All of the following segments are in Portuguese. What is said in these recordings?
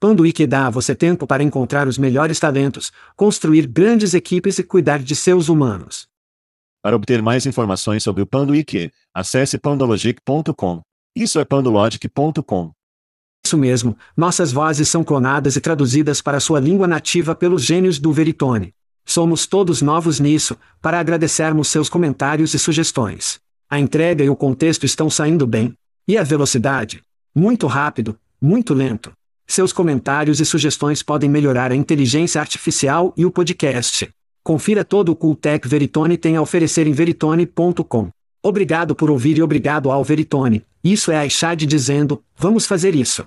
Panduíque dá a você tempo para encontrar os melhores talentos, construir grandes equipes e cuidar de seus humanos. Para obter mais informações sobre o Panduíque, acesse pandologic.com. Isso é pandologic.com. Isso mesmo, nossas vozes são clonadas e traduzidas para sua língua nativa pelos gênios do Veritone. Somos todos novos nisso, para agradecermos seus comentários e sugestões. A entrega e o contexto estão saindo bem. E a velocidade? Muito rápido, muito lento. Seus comentários e sugestões podem melhorar a inteligência artificial e o podcast. Confira todo o Cooltech Veritone tem a oferecer em veritone.com. Obrigado por ouvir e obrigado ao Veritone. Isso é a Ishad dizendo, vamos fazer isso.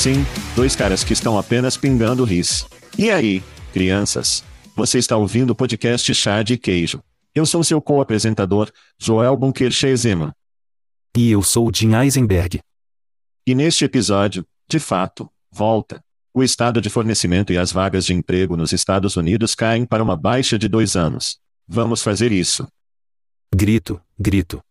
Sim, dois caras que estão apenas pingando ris. E aí, crianças? Você está ouvindo o podcast Chá de Queijo. Eu sou seu co-apresentador, Joel Bunker Shezema. E eu sou Jim Eisenberg. E neste episódio, de fato, volta. O estado de fornecimento e as vagas de emprego nos Estados Unidos caem para uma baixa de dois anos. Vamos fazer isso. Grito, grito.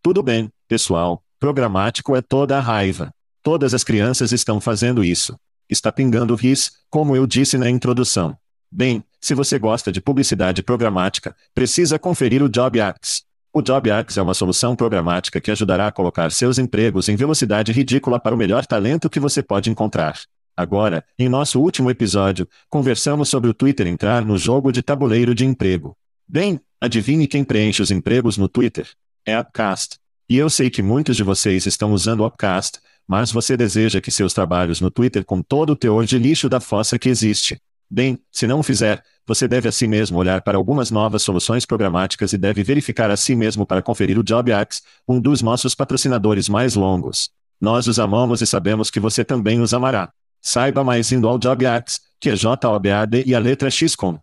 Tudo bem, pessoal, programático é toda a raiva. Todas as crianças estão fazendo isso. Está pingando RIS, como eu disse na introdução. Bem, se você gosta de publicidade programática, precisa conferir o JobArcs. O JobArcs é uma solução programática que ajudará a colocar seus empregos em velocidade ridícula para o melhor talento que você pode encontrar. Agora, em nosso último episódio, conversamos sobre o Twitter entrar no jogo de tabuleiro de emprego. Bem, adivinhe quem preenche os empregos no Twitter? É Upcast. E eu sei que muitos de vocês estão usando Upcast, mas você deseja que seus trabalhos no Twitter com todo o teor de lixo da fossa que existe. Bem, se não o fizer, você deve a si mesmo olhar para algumas novas soluções programáticas e deve verificar a si mesmo para conferir o JobAx, um dos nossos patrocinadores mais longos. Nós os amamos e sabemos que você também os amará. Saiba mais indo ao JobAx, que é J-O-B-A-D e a letra X com.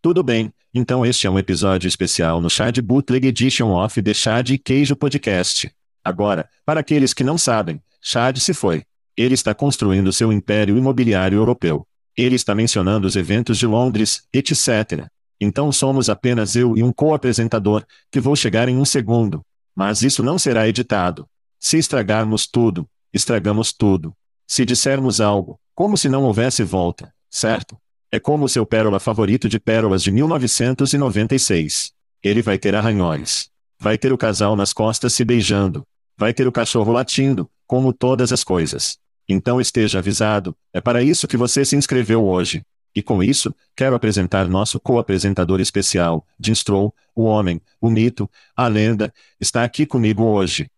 Tudo bem, então este é um episódio especial no Chad Bootleg Edition of the Chad Queijo Podcast. Agora, para aqueles que não sabem, Chad se foi. Ele está construindo seu império imobiliário europeu. Ele está mencionando os eventos de Londres, etc. Então somos apenas eu e um co-apresentador, que vou chegar em um segundo. Mas isso não será editado. Se estragarmos tudo, estragamos tudo. Se dissermos algo, como se não houvesse volta, certo? É como seu pérola favorito de pérolas de 1996. Ele vai ter arranhões. Vai ter o casal nas costas se beijando. Vai ter o cachorro latindo, como todas as coisas. Então esteja avisado, é para isso que você se inscreveu hoje. E com isso, quero apresentar nosso co-apresentador especial, Jim Stroll, o homem, o mito, a lenda, está aqui comigo hoje.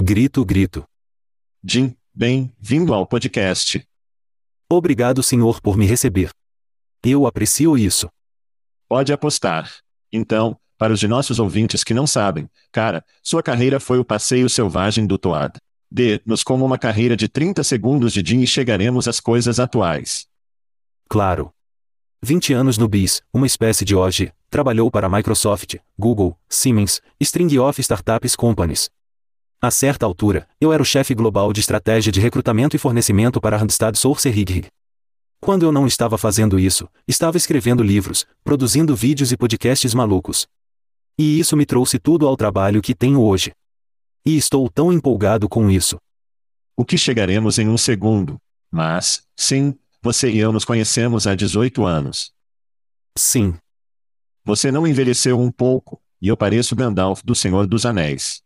Grito, grito. Jim, bem-vindo ao podcast. Obrigado, senhor, por me receber. Eu aprecio isso. Pode apostar. Então, para os de nossos ouvintes que não sabem, cara, sua carreira foi o passeio selvagem do Toad. Dê-nos como uma carreira de 30 segundos de Jim e chegaremos às coisas atuais. Claro. 20 anos no BIS, uma espécie de OG, trabalhou para Microsoft, Google, Siemens, String of Startups Companies. A certa altura, eu era o chefe global de estratégia de recrutamento e fornecimento para Randstad Source Rig. Quando eu não estava fazendo isso, estava escrevendo livros, produzindo vídeos e podcasts malucos. E isso me trouxe tudo ao trabalho que tenho hoje. E estou tão empolgado com isso. O que chegaremos em um segundo. Mas, sim, você e eu nos conhecemos há 18 anos. Sim. Você não envelheceu um pouco, e eu pareço Gandalf do Senhor dos Anéis.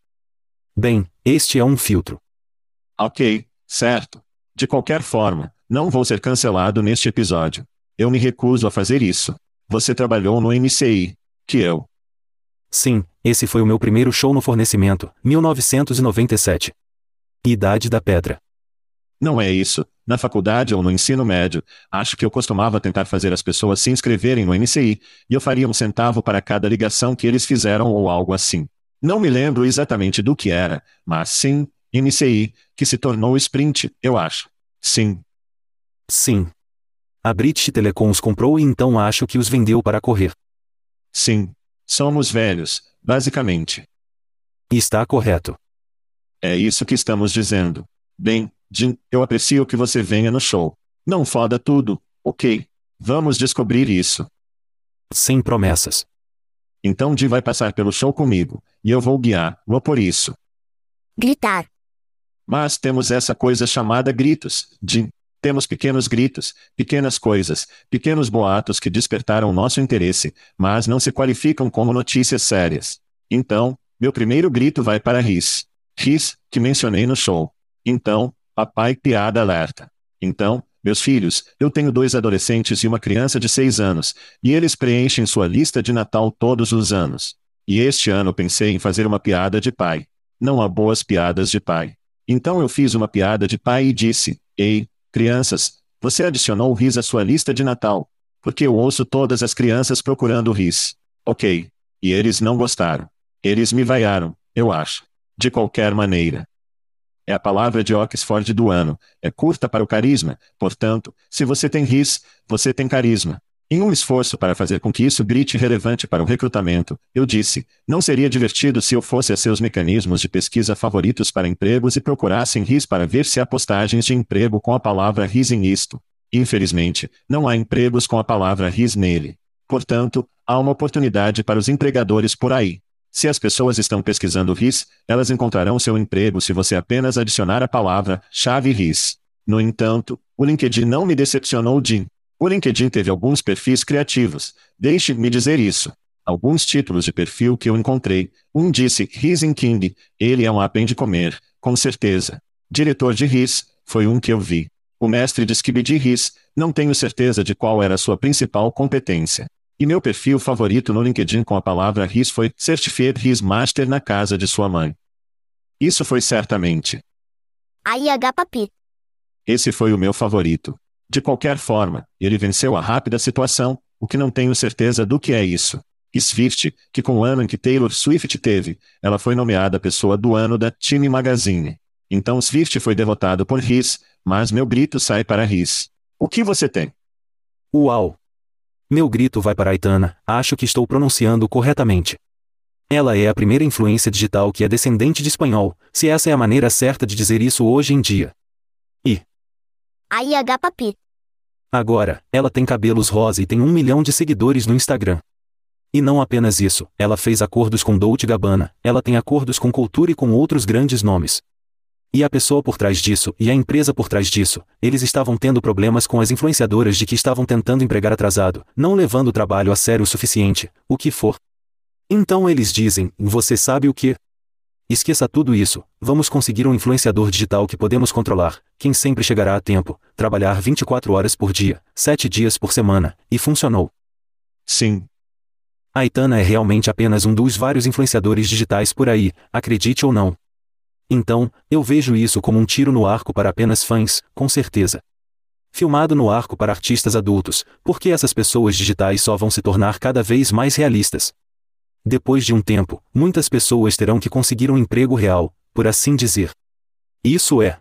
Bem, este é um filtro. Ok, certo. De qualquer forma, não vou ser cancelado neste episódio. Eu me recuso a fazer isso. Você trabalhou no MCI. Que eu. Sim, esse foi o meu primeiro show no fornecimento, 1997. Idade da Pedra. Não é isso. Na faculdade ou no ensino médio, acho que eu costumava tentar fazer as pessoas se inscreverem no MCI, e eu faria um centavo para cada ligação que eles fizeram ou algo assim. Não me lembro exatamente do que era, mas sim, MCI, que se tornou Sprint, eu acho. Sim. Sim. A British Telecom os comprou e então acho que os vendeu para correr. Sim. Somos velhos, basicamente. Está correto. É isso que estamos dizendo. Bem, Jim, eu aprecio que você venha no show. Não foda tudo, ok? Vamos descobrir isso. Sem promessas. Então Jim vai passar pelo show comigo, e eu vou guiar, vou por isso. Gritar. Mas temos essa coisa chamada gritos, Jim. Temos pequenos gritos, pequenas coisas, pequenos boatos que despertaram nosso interesse, mas não se qualificam como notícias sérias. Então, meu primeiro grito vai para Riz. Riz, que mencionei no show. Então, papai piada alerta. Então, meus filhos, eu tenho dois adolescentes e uma criança de seis anos, e eles preenchem sua lista de Natal todos os anos. E este ano pensei em fazer uma piada de pai. Não há boas piadas de pai. Então eu fiz uma piada de pai e disse: Ei, Crianças, você adicionou o RIS à sua lista de Natal. Porque eu ouço todas as crianças procurando o RIS. Ok. E eles não gostaram. Eles me vaiaram, eu acho. De qualquer maneira. É a palavra de Oxford do ano. É curta para o carisma, portanto, se você tem RIS, você tem carisma. Em um esforço para fazer com que isso grite relevante para o recrutamento, eu disse: não seria divertido se eu fosse a seus mecanismos de pesquisa favoritos para empregos e procurassem RIS para ver se há postagens de emprego com a palavra RIS em isto. Infelizmente, não há empregos com a palavra RIS nele. Portanto, há uma oportunidade para os empregadores por aí. Se as pessoas estão pesquisando RIS, elas encontrarão seu emprego se você apenas adicionar a palavra chave RIS. No entanto, o LinkedIn não me decepcionou de o LinkedIn teve alguns perfis criativos. Deixe-me dizer isso. Alguns títulos de perfil que eu encontrei. Um disse Rising King, ele é um apem de comer, com certeza. Diretor de RIS, foi um que eu vi. O mestre de Skibidi RIS, não tenho certeza de qual era a sua principal competência. E meu perfil favorito no LinkedIn com a palavra RIS foi Certified RIS Master na casa de sua mãe. Isso foi certamente. Papi. Esse foi o meu favorito. De qualquer forma, ele venceu a rápida situação, o que não tenho certeza do que é isso. Swift, que com o ano em que Taylor Swift teve, ela foi nomeada pessoa do ano da Time Magazine. Então Swift foi derrotado por Riz, mas meu grito sai para Riz. O que você tem? Uau! Meu grito vai para Aitana, acho que estou pronunciando corretamente. Ela é a primeira influência digital que é descendente de espanhol, se essa é a maneira certa de dizer isso hoje em dia. E. Papi. Agora, ela tem cabelos rosa e tem um milhão de seguidores no Instagram. E não apenas isso, ela fez acordos com Dolce Gabbana, ela tem acordos com Cultura e com outros grandes nomes. E a pessoa por trás disso, e a empresa por trás disso, eles estavam tendo problemas com as influenciadoras de que estavam tentando empregar atrasado, não levando o trabalho a sério o suficiente, o que for. Então eles dizem: Você sabe o que? Esqueça tudo isso, vamos conseguir um influenciador digital que podemos controlar, quem sempre chegará a tempo, trabalhar 24 horas por dia, 7 dias por semana, e funcionou. Sim. A Aitana é realmente apenas um dos vários influenciadores digitais por aí, acredite ou não. Então, eu vejo isso como um tiro no arco para apenas fãs, com certeza. Filmado no arco para artistas adultos, porque essas pessoas digitais só vão se tornar cada vez mais realistas. Depois de um tempo, muitas pessoas terão que conseguir um emprego real, por assim dizer. Isso é.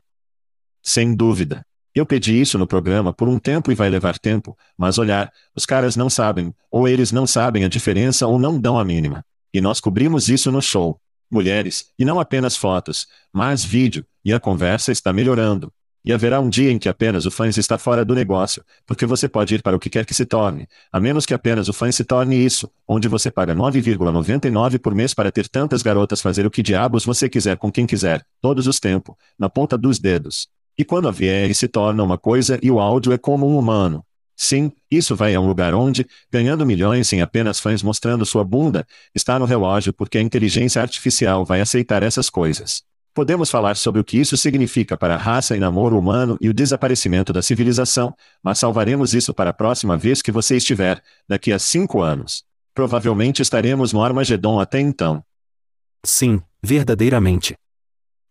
Sem dúvida. Eu pedi isso no programa por um tempo e vai levar tempo, mas olhar, os caras não sabem, ou eles não sabem a diferença ou não dão a mínima. E nós cobrimos isso no show. mulheres, e não apenas fotos, mas vídeo, e a conversa está melhorando. E haverá um dia em que apenas o fãs está fora do negócio, porque você pode ir para o que quer que se torne, a menos que apenas o fã se torne isso, onde você paga 9,99 por mês para ter tantas garotas fazer o que diabos você quiser com quem quiser, todos os tempos, na ponta dos dedos. E quando a VR se torna uma coisa e o áudio é como um humano. Sim, isso vai a um lugar onde, ganhando milhões sem apenas fãs mostrando sua bunda, está no relógio porque a inteligência artificial vai aceitar essas coisas. Podemos falar sobre o que isso significa para a raça e namoro humano e o desaparecimento da civilização, mas salvaremos isso para a próxima vez que você estiver, daqui a cinco anos. Provavelmente estaremos no Armagedon até então. Sim, verdadeiramente.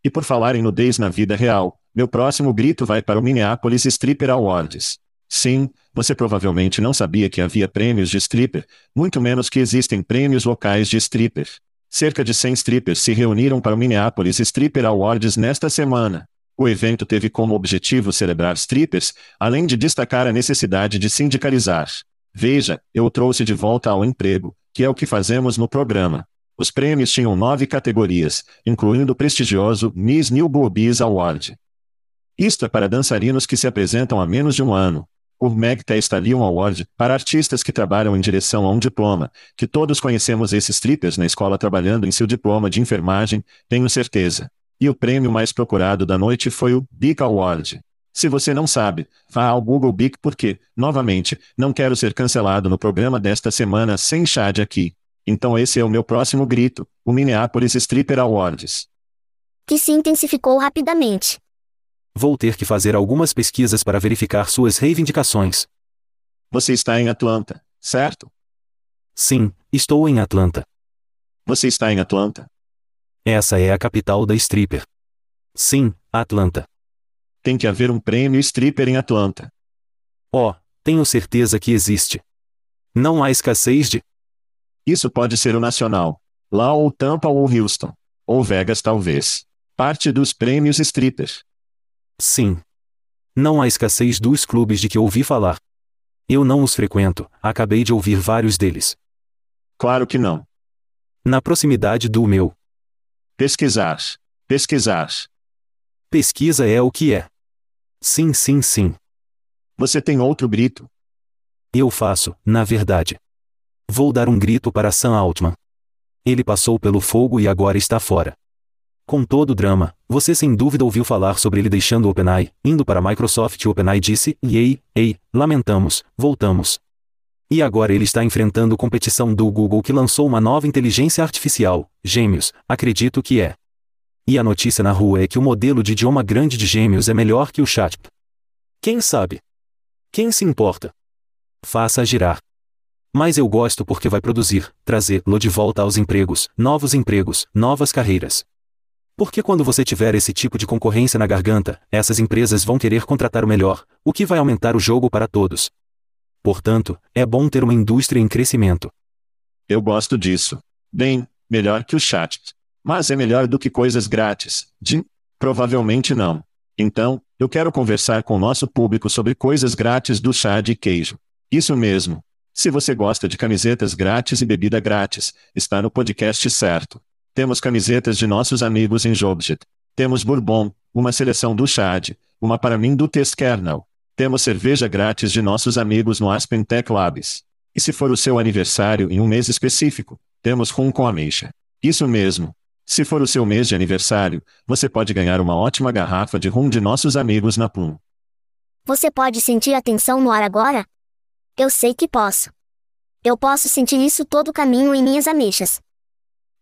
E por falar em nudez na vida real, meu próximo grito vai para o Minneapolis Stripper Awards. Sim, você provavelmente não sabia que havia prêmios de stripper, muito menos que existem prêmios locais de stripper. Cerca de 100 strippers se reuniram para o Minneapolis Stripper Awards nesta semana. O evento teve como objetivo celebrar strippers, além de destacar a necessidade de sindicalizar. Veja, eu trouxe de volta ao emprego, que é o que fazemos no programa. Os prêmios tinham nove categorias, incluindo o prestigioso Miss New Boobies Award. Isto é para dançarinos que se apresentam há menos de um ano, o Magta Stallion Award, para artistas que trabalham em direção a um diploma, que todos conhecemos esses strippers na escola trabalhando em seu diploma de enfermagem, tenho certeza. E o prêmio mais procurado da noite foi o Big Award. Se você não sabe, vá ao Google Big porque, novamente, não quero ser cancelado no programa desta semana sem Chad aqui. Então esse é o meu próximo grito, o Minneapolis Stripper Awards. Que se intensificou rapidamente. Vou ter que fazer algumas pesquisas para verificar suas reivindicações. Você está em Atlanta, certo? Sim, estou em Atlanta. Você está em Atlanta? Essa é a capital da stripper. Sim, Atlanta. Tem que haver um prêmio stripper em Atlanta. Oh, tenho certeza que existe. Não há escassez de. Isso pode ser o nacional. Lá ou Tampa ou Houston. Ou Vegas talvez. Parte dos prêmios strippers. Sim. Não há escassez dos clubes de que ouvi falar. Eu não os frequento, acabei de ouvir vários deles. Claro que não. Na proximidade do meu. Pesquisar. Pesquisar. Pesquisa é o que é. Sim, sim, sim. Você tem outro grito? Eu faço, na verdade. Vou dar um grito para Sam Altman. Ele passou pelo fogo e agora está fora. Com todo o drama, você sem dúvida ouviu falar sobre ele deixando o OpenAI, indo para a Microsoft e OpenAI disse, ei, ei, lamentamos, voltamos. E agora ele está enfrentando competição do Google que lançou uma nova inteligência artificial, Gêmeos, acredito que é. E a notícia na rua é que o modelo de idioma grande de Gêmeos é melhor que o chat. Quem sabe? Quem se importa? Faça girar. Mas eu gosto porque vai produzir, trazê-lo de volta aos empregos, novos empregos, novas carreiras. Porque quando você tiver esse tipo de concorrência na garganta, essas empresas vão querer contratar o melhor, o que vai aumentar o jogo para todos. Portanto, é bom ter uma indústria em crescimento. Eu gosto disso. Bem, melhor que o chat. Mas é melhor do que coisas grátis. De? Provavelmente não. Então, eu quero conversar com o nosso público sobre coisas grátis do chá de queijo. Isso mesmo. Se você gosta de camisetas grátis e bebida grátis, está no podcast certo. Temos camisetas de nossos amigos em Jobjet. Temos Bourbon, uma seleção do Chad, uma para mim do Test Kernel. Temos cerveja grátis de nossos amigos no Aspen Tech Labs. E se for o seu aniversário em um mês específico, temos rum com ameixa. Isso mesmo. Se for o seu mês de aniversário, você pode ganhar uma ótima garrafa de rum de nossos amigos na Plum. Você pode sentir a tensão no ar agora? Eu sei que posso. Eu posso sentir isso todo o caminho em minhas ameixas.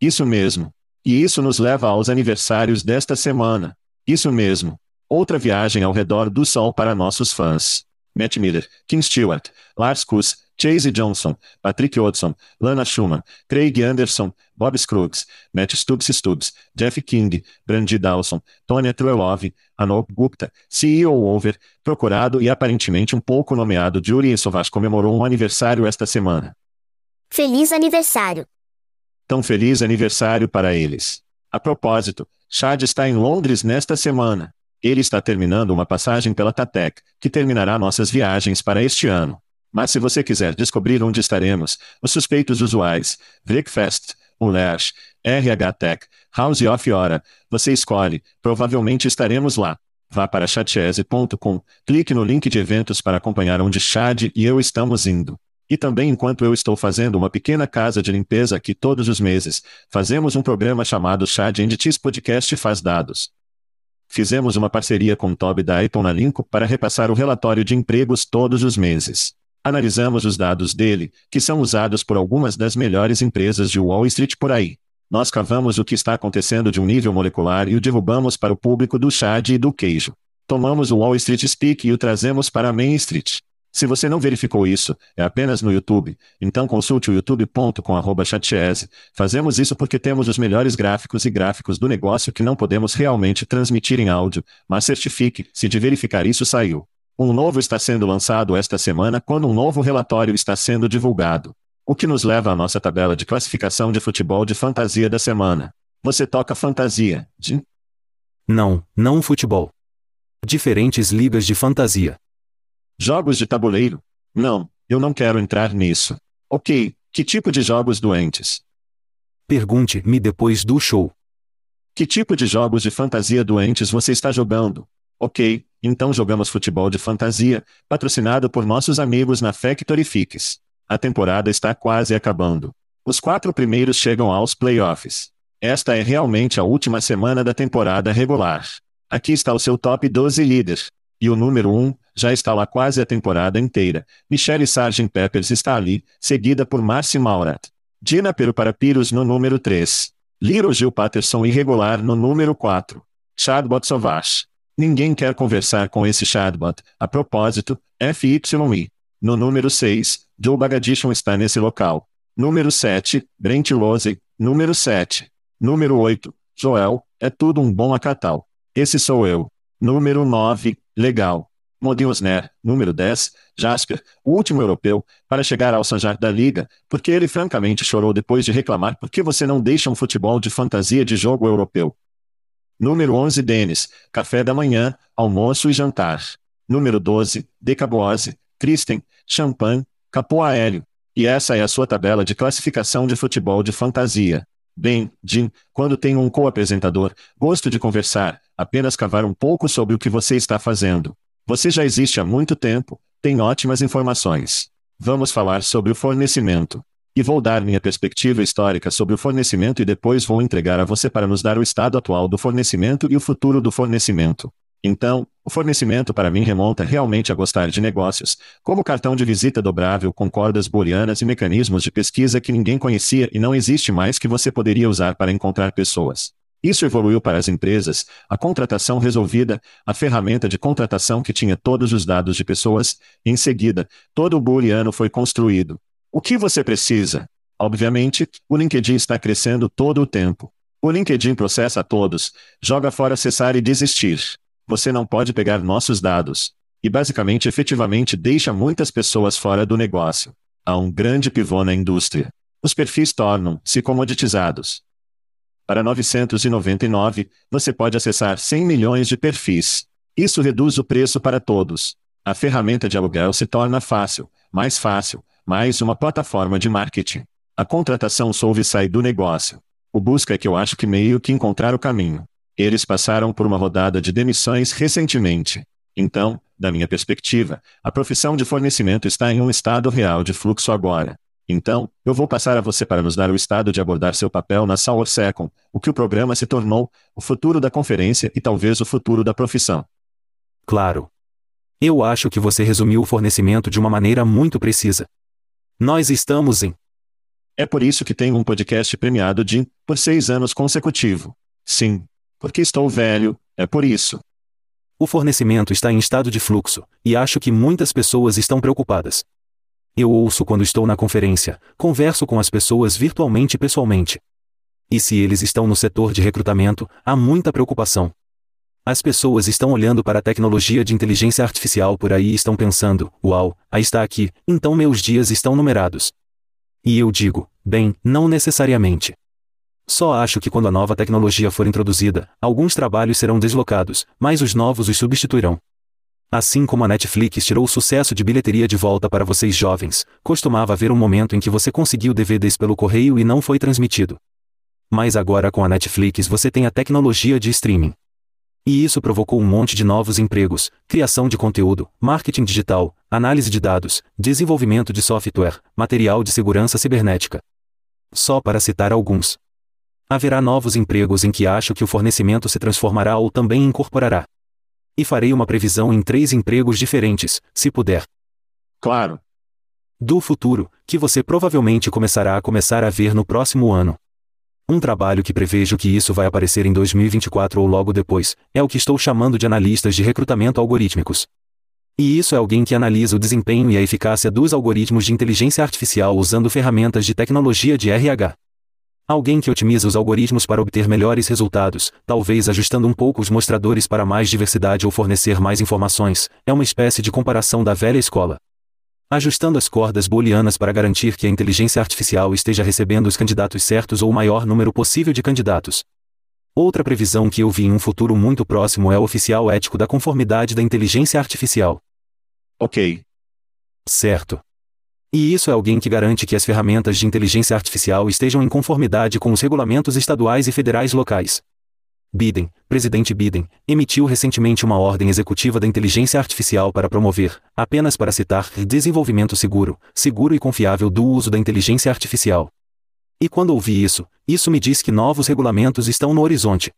Isso mesmo. E isso nos leva aos aniversários desta semana. Isso mesmo. Outra viagem ao redor do sol para nossos fãs. Matt Miller, Kim Stewart, Lars Kuss, Chase Johnson, Patrick Hodson, Lana Schumann, Craig Anderson, Bob Scruggs, Matt Stubbs Stubbs, Jeff King, Brandy Dawson, Tonya Trelov, Anop Gupta, CEO Over, procurado e aparentemente um pouco nomeado Julian Sovas comemorou um aniversário esta semana. Feliz aniversário! Tão feliz aniversário para eles. A propósito, Chad está em Londres nesta semana. Ele está terminando uma passagem pela Tatec, que terminará nossas viagens para este ano. Mas se você quiser descobrir onde estaremos, os suspeitos usuais, Breakfast, o Lash, RH Tech, House of Hora. Você escolhe, provavelmente estaremos lá. Vá para chatese.com, clique no link de eventos para acompanhar onde Chad e eu estamos indo. E também enquanto eu estou fazendo uma pequena casa de limpeza aqui todos os meses, fazemos um programa chamado and Tis Podcast Faz Dados. Fizemos uma parceria com Toby da Apple na Lincoln para repassar o relatório de empregos todos os meses. Analisamos os dados dele, que são usados por algumas das melhores empresas de Wall Street por aí. Nós cavamos o que está acontecendo de um nível molecular e o derrubamos para o público do Chad e do queijo. Tomamos o Wall Street Speak e o trazemos para a Main Street. Se você não verificou isso, é apenas no YouTube, então consulte o youtube.com chatese. Fazemos isso porque temos os melhores gráficos e gráficos do negócio que não podemos realmente transmitir em áudio, mas certifique-se de verificar isso saiu. Um novo está sendo lançado esta semana quando um novo relatório está sendo divulgado. O que nos leva à nossa tabela de classificação de futebol de fantasia da semana. Você toca fantasia, de? Não, não futebol. Diferentes ligas de fantasia. Jogos de tabuleiro? Não, eu não quero entrar nisso. Ok, que tipo de jogos doentes? Pergunte-me depois do show. Que tipo de jogos de fantasia doentes você está jogando? Ok, então jogamos futebol de fantasia, patrocinado por nossos amigos na Factory Fix. A temporada está quase acabando. Os quatro primeiros chegam aos playoffs. Esta é realmente a última semana da temporada regular. Aqui está o seu top 12 líderes. E o número 1, já está lá quase a temporada inteira. Michelle Sgt. Peppers está ali, seguida por Marcy Maurat. Dina Peru para Pyrrhus no número 3. Little Gil Patterson irregular no número 4. Chadbot Sauvage. Ninguém quer conversar com esse chatbot. A propósito, FYI. No número 6, Joe Bagadishon está nesse local. Número 7, Brent Losey. Número 7. Número 8, Joel, é tudo um bom acatal. Esse sou eu. Número 9, legal. Modiusner, número 10, Jasper, o último europeu, para chegar ao Sanjar da Liga, porque ele francamente chorou depois de reclamar por que você não deixa um futebol de fantasia de jogo europeu. Número 11, Denis, café da manhã, almoço e jantar. Número 12, Decaboase, Kristen, Champagne, Capô Aéreo. E essa é a sua tabela de classificação de futebol de fantasia. Bem, Jim, quando tenho um co-apresentador, gosto de conversar, apenas cavar um pouco sobre o que você está fazendo. Você já existe há muito tempo, tem ótimas informações. Vamos falar sobre o fornecimento. E vou dar minha perspectiva histórica sobre o fornecimento e depois vou entregar a você para nos dar o estado atual do fornecimento e o futuro do fornecimento. Então, o fornecimento para mim remonta realmente a gostar de negócios, como cartão de visita dobrável com cordas booleanas e mecanismos de pesquisa que ninguém conhecia e não existe mais que você poderia usar para encontrar pessoas. Isso evoluiu para as empresas, a contratação resolvida, a ferramenta de contratação que tinha todos os dados de pessoas, e em seguida, todo o booleano foi construído. O que você precisa? Obviamente, o LinkedIn está crescendo todo o tempo. O LinkedIn processa todos, joga fora acessar e desistir. Você não pode pegar nossos dados. E basicamente efetivamente deixa muitas pessoas fora do negócio. Há um grande pivô na indústria. Os perfis tornam-se comoditizados. Para 999, você pode acessar 100 milhões de perfis. Isso reduz o preço para todos. A ferramenta de aluguel se torna fácil, mais fácil, mais uma plataforma de marketing. A contratação solve sai do negócio. O busca é que eu acho que meio que encontrar o caminho. Eles passaram por uma rodada de demissões recentemente. Então, da minha perspectiva, a profissão de fornecimento está em um estado real de fluxo agora. Então, eu vou passar a você para nos dar o estado de abordar seu papel na Sour Second, o que o programa se tornou, o futuro da conferência e talvez o futuro da profissão. Claro. Eu acho que você resumiu o fornecimento de uma maneira muito precisa. Nós estamos em. É por isso que tenho um podcast premiado de, por seis anos consecutivo. Sim, porque estou velho, é por isso. O fornecimento está em estado de fluxo, e acho que muitas pessoas estão preocupadas. Eu ouço quando estou na conferência, converso com as pessoas virtualmente e pessoalmente. E se eles estão no setor de recrutamento, há muita preocupação. As pessoas estão olhando para a tecnologia de inteligência artificial por aí e estão pensando: uau, aí está aqui, então meus dias estão numerados. E eu digo: bem, não necessariamente. Só acho que quando a nova tecnologia for introduzida, alguns trabalhos serão deslocados, mas os novos os substituirão. Assim como a Netflix tirou o sucesso de bilheteria de volta para vocês jovens, costumava haver um momento em que você conseguiu DVDs pelo correio e não foi transmitido. Mas agora com a Netflix você tem a tecnologia de streaming. E isso provocou um monte de novos empregos, criação de conteúdo, marketing digital, análise de dados, desenvolvimento de software, material de segurança cibernética. Só para citar alguns. Haverá novos empregos em que acho que o fornecimento se transformará ou também incorporará. E farei uma previsão em três empregos diferentes, se puder. Claro. Do futuro, que você provavelmente começará a começar a ver no próximo ano. Um trabalho que prevejo que isso vai aparecer em 2024 ou logo depois, é o que estou chamando de analistas de recrutamento algorítmicos. E isso é alguém que analisa o desempenho e a eficácia dos algoritmos de inteligência artificial usando ferramentas de tecnologia de RH. Alguém que otimiza os algoritmos para obter melhores resultados, talvez ajustando um pouco os mostradores para mais diversidade ou fornecer mais informações, é uma espécie de comparação da velha escola ajustando as cordas booleanas para garantir que a inteligência artificial esteja recebendo os candidatos certos ou o maior número possível de candidatos. Outra previsão que eu vi em um futuro muito próximo é o oficial ético da conformidade da inteligência artificial. Ok. Certo. E isso é alguém que garante que as ferramentas de inteligência artificial estejam em conformidade com os regulamentos estaduais e federais locais. Biden, presidente Biden, emitiu recentemente uma ordem executiva da inteligência artificial para promover, apenas para citar, desenvolvimento seguro, seguro e confiável do uso da inteligência artificial. E quando ouvi isso, isso me diz que novos regulamentos estão no horizonte.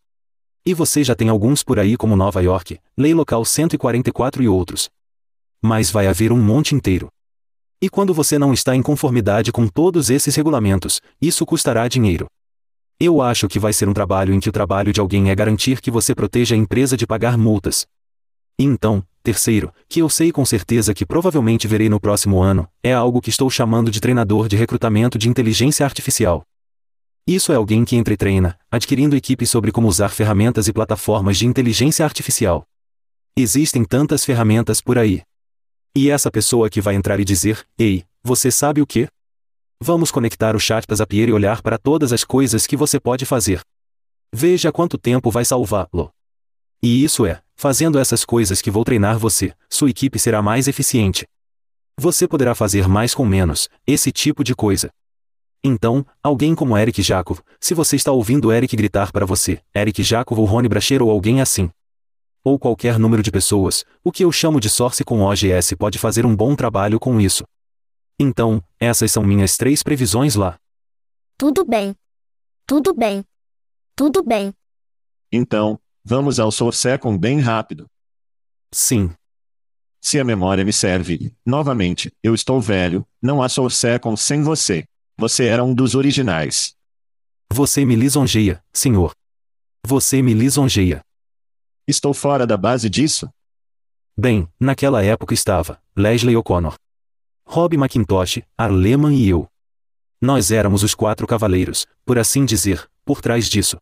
E você já tem alguns por aí como Nova York, Lei Local 144 e outros. Mas vai haver um monte inteiro. E quando você não está em conformidade com todos esses regulamentos, isso custará dinheiro. Eu acho que vai ser um trabalho em que o trabalho de alguém é garantir que você proteja a empresa de pagar multas. Então, terceiro, que eu sei com certeza que provavelmente verei no próximo ano, é algo que estou chamando de treinador de recrutamento de inteligência artificial. Isso é alguém que entretreina, adquirindo equipes sobre como usar ferramentas e plataformas de inteligência artificial. Existem tantas ferramentas por aí. E essa pessoa que vai entrar e dizer: Ei, você sabe o que? Vamos conectar o chat da Zapier e olhar para todas as coisas que você pode fazer. Veja quanto tempo vai salvá-lo. E isso é, fazendo essas coisas que vou treinar você, sua equipe será mais eficiente. Você poderá fazer mais com menos, esse tipo de coisa. Então, alguém como Eric Jacob, se você está ouvindo Eric gritar para você, Eric Jacob ou Rony Bracher ou alguém assim. Ou qualquer número de pessoas, o que eu chamo de source com OGS pode fazer um bom trabalho com isso. Então, essas são minhas três previsões lá. Tudo bem. Tudo bem. Tudo bem. Então, vamos ao Sourcecon bem rápido. Sim. Se a memória me serve, novamente, eu estou velho, não há Sourcecon sem você. Você era um dos originais. Você me lisonjeia, senhor. Você me lisonjeia. Estou fora da base disso? Bem, naquela época estava, Leslie O'Connor. Rob McIntosh, Arleman e eu. Nós éramos os quatro cavaleiros, por assim dizer, por trás disso.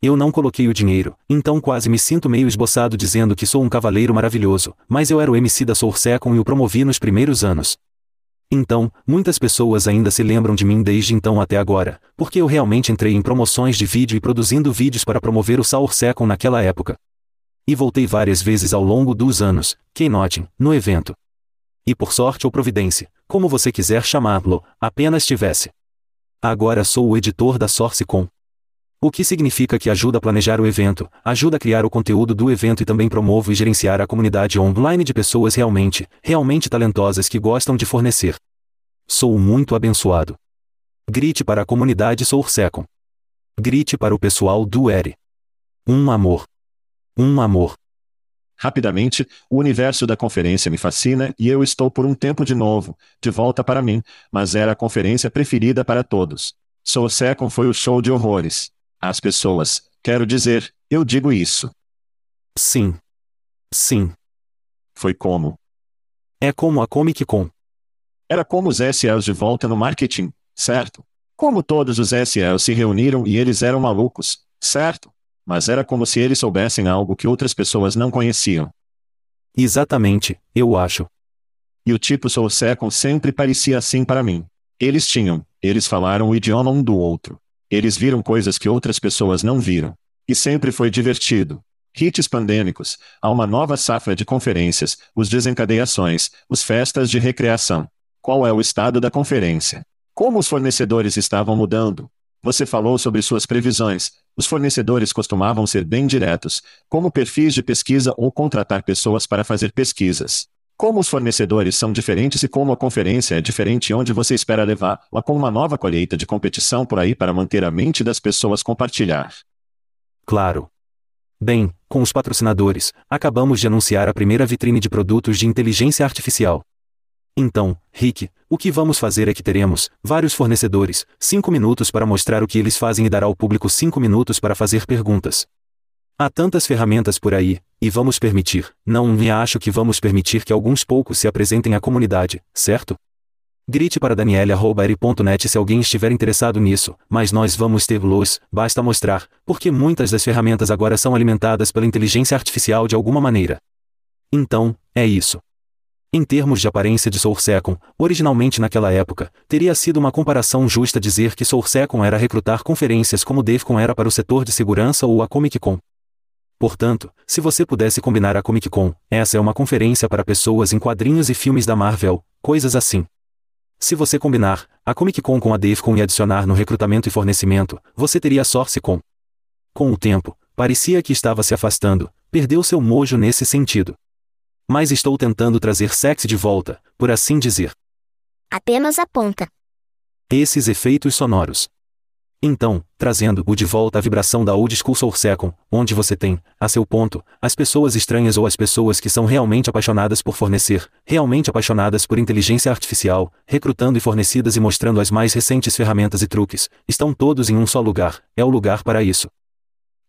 Eu não coloquei o dinheiro, então quase me sinto meio esboçado dizendo que sou um cavaleiro maravilhoso, mas eu era o MC da Soul Second e o promovi nos primeiros anos. Então, muitas pessoas ainda se lembram de mim desde então até agora, porque eu realmente entrei em promoções de vídeo e produzindo vídeos para promover o Soul Second naquela época. E voltei várias vezes ao longo dos anos, Keynoting, no evento. E por sorte ou providência, como você quiser chamá-lo, apenas tivesse. Agora sou o editor da SourceCon. O que significa que ajuda a planejar o evento, ajuda a criar o conteúdo do evento e também promovo e gerenciar a comunidade online de pessoas realmente, realmente talentosas que gostam de fornecer. Sou muito abençoado. Grite para a comunidade SourceCon. Grite para o pessoal do ERE. Um amor. Um amor. Rapidamente, o universo da conferência me fascina e eu estou por um tempo de novo, de volta para mim, mas era a conferência preferida para todos. Soul Second foi o show de horrores. As pessoas, quero dizer, eu digo isso. Sim. Sim. Foi como? É como a Comic Con. Era como os SLs de volta no marketing, certo? Como todos os SLs se reuniram e eles eram malucos, certo? Mas era como se eles soubessem algo que outras pessoas não conheciam. Exatamente, eu acho. E o tipo Soul Second sempre parecia assim para mim. Eles tinham, eles falaram o idioma um do outro. Eles viram coisas que outras pessoas não viram. E sempre foi divertido. Hits pandêmicos, há uma nova safra de conferências, os desencadeações, os festas de recreação. Qual é o estado da conferência? Como os fornecedores estavam mudando? Você falou sobre suas previsões. Os fornecedores costumavam ser bem diretos, como perfis de pesquisa ou contratar pessoas para fazer pesquisas. Como os fornecedores são diferentes e como a conferência é diferente onde você espera levar-a com uma nova colheita de competição por aí para manter a mente das pessoas compartilhar. Claro. Bem, com os patrocinadores, acabamos de anunciar a primeira vitrine de produtos de inteligência artificial. Então, Rick, o que vamos fazer é que teremos vários fornecedores, 5 minutos para mostrar o que eles fazem e dar ao público 5 minutos para fazer perguntas. Há tantas ferramentas por aí, e vamos permitir, não me acho que vamos permitir que alguns poucos se apresentem à comunidade, certo? Grite para daniele.net se alguém estiver interessado nisso, mas nós vamos ter los, basta mostrar, porque muitas das ferramentas agora são alimentadas pela inteligência artificial de alguma maneira. Então, é isso. Em termos de aparência de SourceCon, originalmente naquela época, teria sido uma comparação justa dizer que SourceCon era recrutar conferências como DevCon era para o setor de segurança ou a Comic Con. Portanto, se você pudesse combinar a Comic Con, essa é uma conferência para pessoas em quadrinhos e filmes da Marvel, coisas assim. Se você combinar a Comic Con com a DevCon e adicionar no recrutamento e fornecimento, você teria a SourceCon. Com o tempo, parecia que estava se afastando, perdeu seu mojo nesse sentido. Mas estou tentando trazer sexy de volta, por assim dizer. Apenas aponta. Esses efeitos sonoros. Então, trazendo-o de volta à vibração da Old School Soul Second, onde você tem, a seu ponto, as pessoas estranhas ou as pessoas que são realmente apaixonadas por fornecer, realmente apaixonadas por inteligência artificial, recrutando e fornecidas e mostrando as mais recentes ferramentas e truques, estão todos em um só lugar, é o lugar para isso.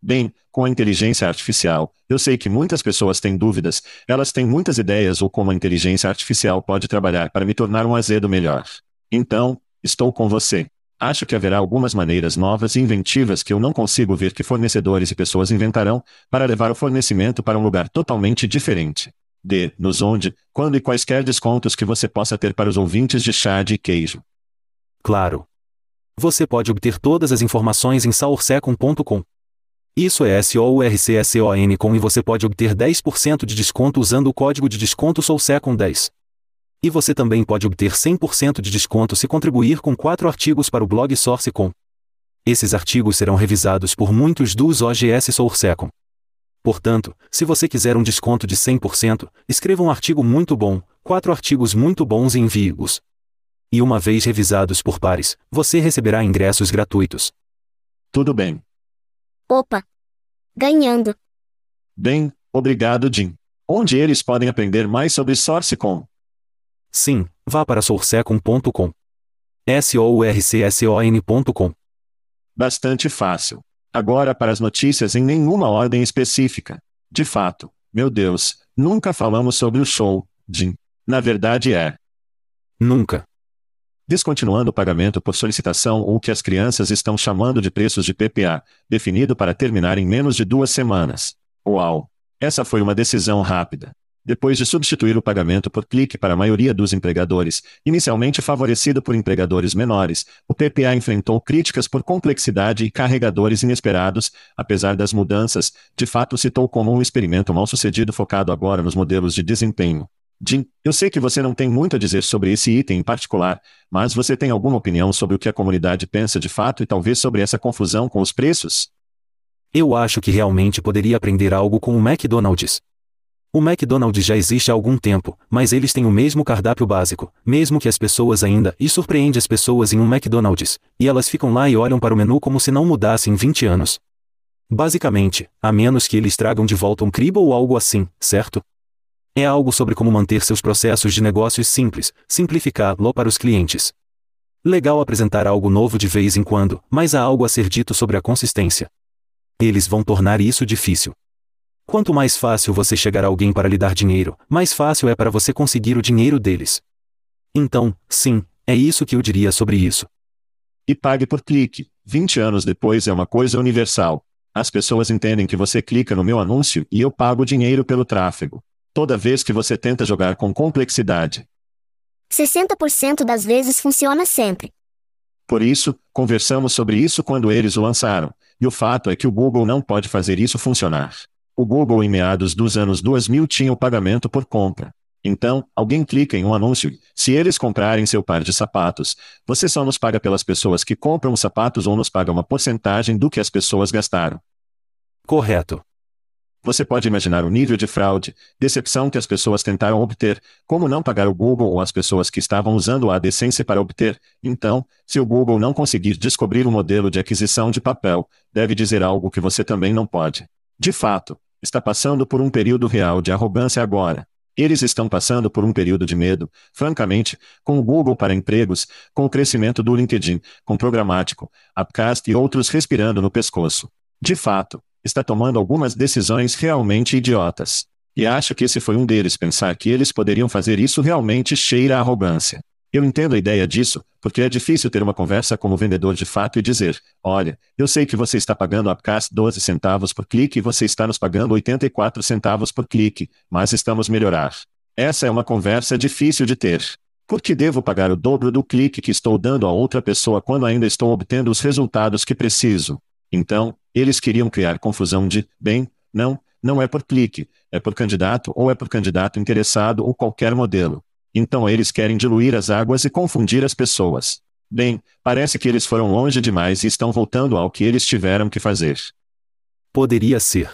Bem, com a inteligência artificial, eu sei que muitas pessoas têm dúvidas, elas têm muitas ideias ou como a inteligência artificial pode trabalhar para me tornar um azedo melhor. Então, estou com você. Acho que haverá algumas maneiras novas e inventivas que eu não consigo ver que fornecedores e pessoas inventarão, para levar o fornecimento para um lugar totalmente diferente. D. Nos onde, quando e quaisquer descontos que você possa ter para os ouvintes de chá de queijo. Claro. Você pode obter todas as informações em saursecon.com. Isso é S-O-U-R-C-S-O-N com e você pode obter 10% de desconto usando o código de desconto SOURSECON10. E você também pode obter 100% de desconto se contribuir com quatro artigos para o blog SourceCon. Esses artigos serão revisados por muitos dos OGS SourceCon. Portanto, se você quiser um desconto de 100%, escreva um artigo muito bom, quatro artigos muito bons e envie-os. E uma vez revisados por pares, você receberá ingressos gratuitos. Tudo bem. Opa! Ganhando. Bem, obrigado, Jim. Onde eles podem aprender mais sobre SourceCon? Sim, vá para sourcecon.com. S-O-U-R-C-S-O-N.com. Bastante fácil. Agora para as notícias em nenhuma ordem específica. De fato, meu Deus, nunca falamos sobre o show, Jim. Na verdade é. Nunca. Descontinuando o pagamento por solicitação ou o que as crianças estão chamando de preços de PPA, definido para terminar em menos de duas semanas. Uau! Essa foi uma decisão rápida. Depois de substituir o pagamento por clique para a maioria dos empregadores, inicialmente favorecido por empregadores menores, o PPA enfrentou críticas por complexidade e carregadores inesperados, apesar das mudanças, de fato citou como um experimento mal sucedido focado agora nos modelos de desempenho. Jim, eu sei que você não tem muito a dizer sobre esse item em particular, mas você tem alguma opinião sobre o que a comunidade pensa de fato e talvez sobre essa confusão com os preços? Eu acho que realmente poderia aprender algo com o McDonald's. O McDonald's já existe há algum tempo, mas eles têm o mesmo cardápio básico, mesmo que as pessoas ainda, e surpreende as pessoas em um McDonald's, e elas ficam lá e olham para o menu como se não mudasse em 20 anos. Basicamente, a menos que eles tragam de volta um cribo ou algo assim, certo? É algo sobre como manter seus processos de negócios simples, simplificá-lo para os clientes. Legal apresentar algo novo de vez em quando, mas há algo a ser dito sobre a consistência. Eles vão tornar isso difícil. Quanto mais fácil você chegar a alguém para lhe dar dinheiro, mais fácil é para você conseguir o dinheiro deles. Então, sim, é isso que eu diria sobre isso. E pague por clique. 20 anos depois é uma coisa universal. As pessoas entendem que você clica no meu anúncio e eu pago dinheiro pelo tráfego. Toda vez que você tenta jogar com complexidade. 60% das vezes funciona sempre. Por isso, conversamos sobre isso quando eles o lançaram, e o fato é que o Google não pode fazer isso funcionar. O Google em meados dos anos 2000 tinha o pagamento por compra. Então, alguém clica em um anúncio. Se eles comprarem seu par de sapatos, você só nos paga pelas pessoas que compram os sapatos ou nos paga uma porcentagem do que as pessoas gastaram. Correto. Você pode imaginar o nível de fraude, decepção que as pessoas tentaram obter, como não pagar o Google ou as pessoas que estavam usando a decência para obter. Então, se o Google não conseguir descobrir o modelo de aquisição de papel, deve dizer algo que você também não pode. De fato, está passando por um período real de arrogância agora. Eles estão passando por um período de medo, francamente, com o Google para empregos, com o crescimento do LinkedIn, com programático, Upcast e outros respirando no pescoço. De fato, está tomando algumas decisões realmente idiotas. E acho que esse foi um deles pensar que eles poderiam fazer isso realmente cheira a arrogância. Eu entendo a ideia disso, porque é difícil ter uma conversa como vendedor de fato e dizer: Olha, eu sei que você está pagando a Upcast 12 centavos por clique e você está nos pagando 84 centavos por clique, mas estamos melhorar. Essa é uma conversa difícil de ter. Por que devo pagar o dobro do clique que estou dando a outra pessoa quando ainda estou obtendo os resultados que preciso? Então, eles queriam criar confusão de, bem, não, não é por clique, é por candidato ou é por candidato interessado ou qualquer modelo. Então eles querem diluir as águas e confundir as pessoas. Bem, parece que eles foram longe demais e estão voltando ao que eles tiveram que fazer. Poderia ser.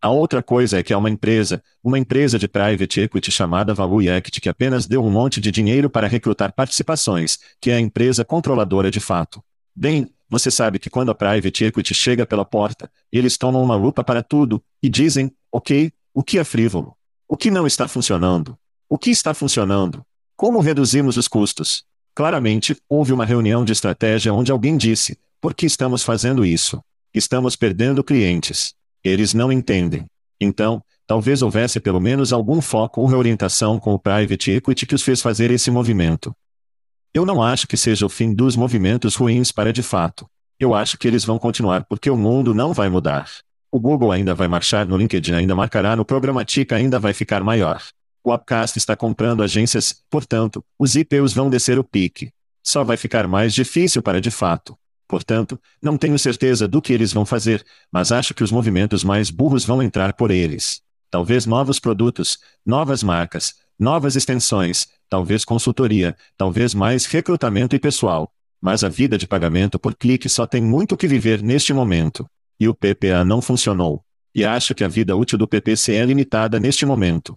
A outra coisa é que há uma empresa, uma empresa de private equity chamada Value Equity que apenas deu um monte de dinheiro para recrutar participações, que é a empresa controladora de fato. Bem, você sabe que quando a private equity chega pela porta, eles tomam uma lupa para tudo e dizem: ok, o que é frívolo? O que não está funcionando? O que está funcionando? Como reduzimos os custos? Claramente, houve uma reunião de estratégia onde alguém disse: por que estamos fazendo isso? Estamos perdendo clientes. Eles não entendem. Então, talvez houvesse pelo menos algum foco ou reorientação com o private equity que os fez fazer esse movimento. Eu não acho que seja o fim dos movimentos ruins para de fato. Eu acho que eles vão continuar porque o mundo não vai mudar. O Google ainda vai marchar no LinkedIn, ainda marcará no Programatica, ainda vai ficar maior. O Upcast está comprando agências, portanto, os IPUs vão descer o pique. Só vai ficar mais difícil para de fato. Portanto, não tenho certeza do que eles vão fazer, mas acho que os movimentos mais burros vão entrar por eles. Talvez novos produtos, novas marcas, novas extensões, talvez consultoria, talvez mais recrutamento e pessoal. Mas a vida de pagamento por clique só tem muito que viver neste momento. E o PPA não funcionou. E acho que a vida útil do PPC é limitada neste momento.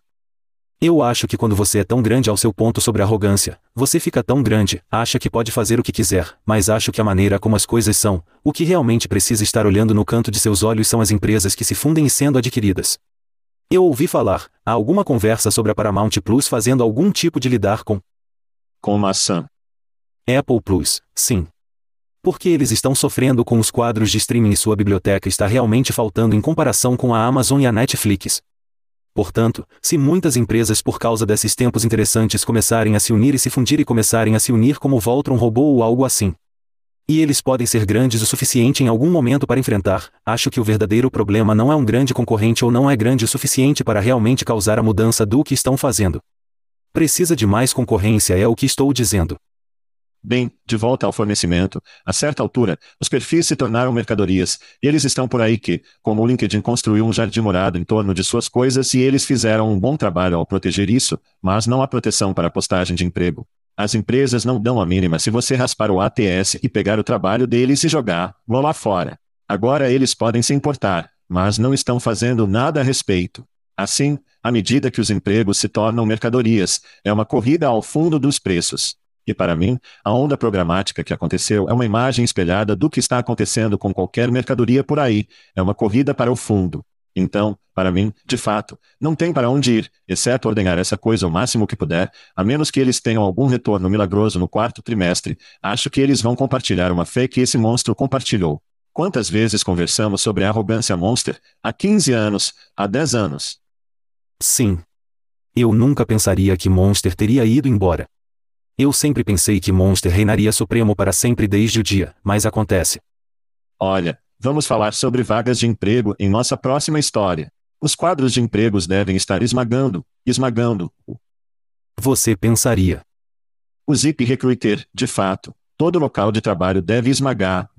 Eu acho que quando você é tão grande ao seu ponto sobre arrogância, você fica tão grande, acha que pode fazer o que quiser, mas acho que a maneira como as coisas são, o que realmente precisa estar olhando no canto de seus olhos são as empresas que se fundem e sendo adquiridas. Eu ouvi falar, há alguma conversa sobre a Paramount Plus fazendo algum tipo de lidar com. Com maçã. Apple Plus, sim. Porque eles estão sofrendo com os quadros de streaming e sua biblioteca está realmente faltando em comparação com a Amazon e a Netflix. Portanto, se muitas empresas por causa desses tempos interessantes começarem a se unir e se fundir e começarem a se unir como Voltron roubou ou algo assim, e eles podem ser grandes o suficiente em algum momento para enfrentar. Acho que o verdadeiro problema não é um grande concorrente ou não é grande o suficiente para realmente causar a mudança do que estão fazendo. Precisa de mais concorrência, é o que estou dizendo. Bem, de volta ao fornecimento, a certa altura, os perfis se tornaram mercadorias, e eles estão por aí que, como o LinkedIn construiu um jardim morado em torno de suas coisas e eles fizeram um bom trabalho ao proteger isso, mas não há proteção para postagem de emprego. As empresas não dão a mínima se você raspar o ATS e pegar o trabalho deles e jogar, vão lá fora. Agora eles podem se importar, mas não estão fazendo nada a respeito. Assim, à medida que os empregos se tornam mercadorias, é uma corrida ao fundo dos preços. E para mim, a onda programática que aconteceu é uma imagem espelhada do que está acontecendo com qualquer mercadoria por aí, é uma corrida para o fundo. Então, para mim, de fato, não tem para onde ir, exceto ordenar essa coisa o máximo que puder, a menos que eles tenham algum retorno milagroso no quarto trimestre. Acho que eles vão compartilhar uma fé que esse monstro compartilhou. Quantas vezes conversamos sobre a arrogância monster? Há 15 anos, há 10 anos. Sim. Eu nunca pensaria que Monster teria ido embora. Eu sempre pensei que Monster reinaria supremo para sempre desde o dia, mas acontece. Olha, Vamos falar sobre vagas de emprego em nossa próxima história. Os quadros de empregos devem estar esmagando, esmagando. Você pensaria. O Zip Recruiter, de fato, todo local de trabalho deve esmagar.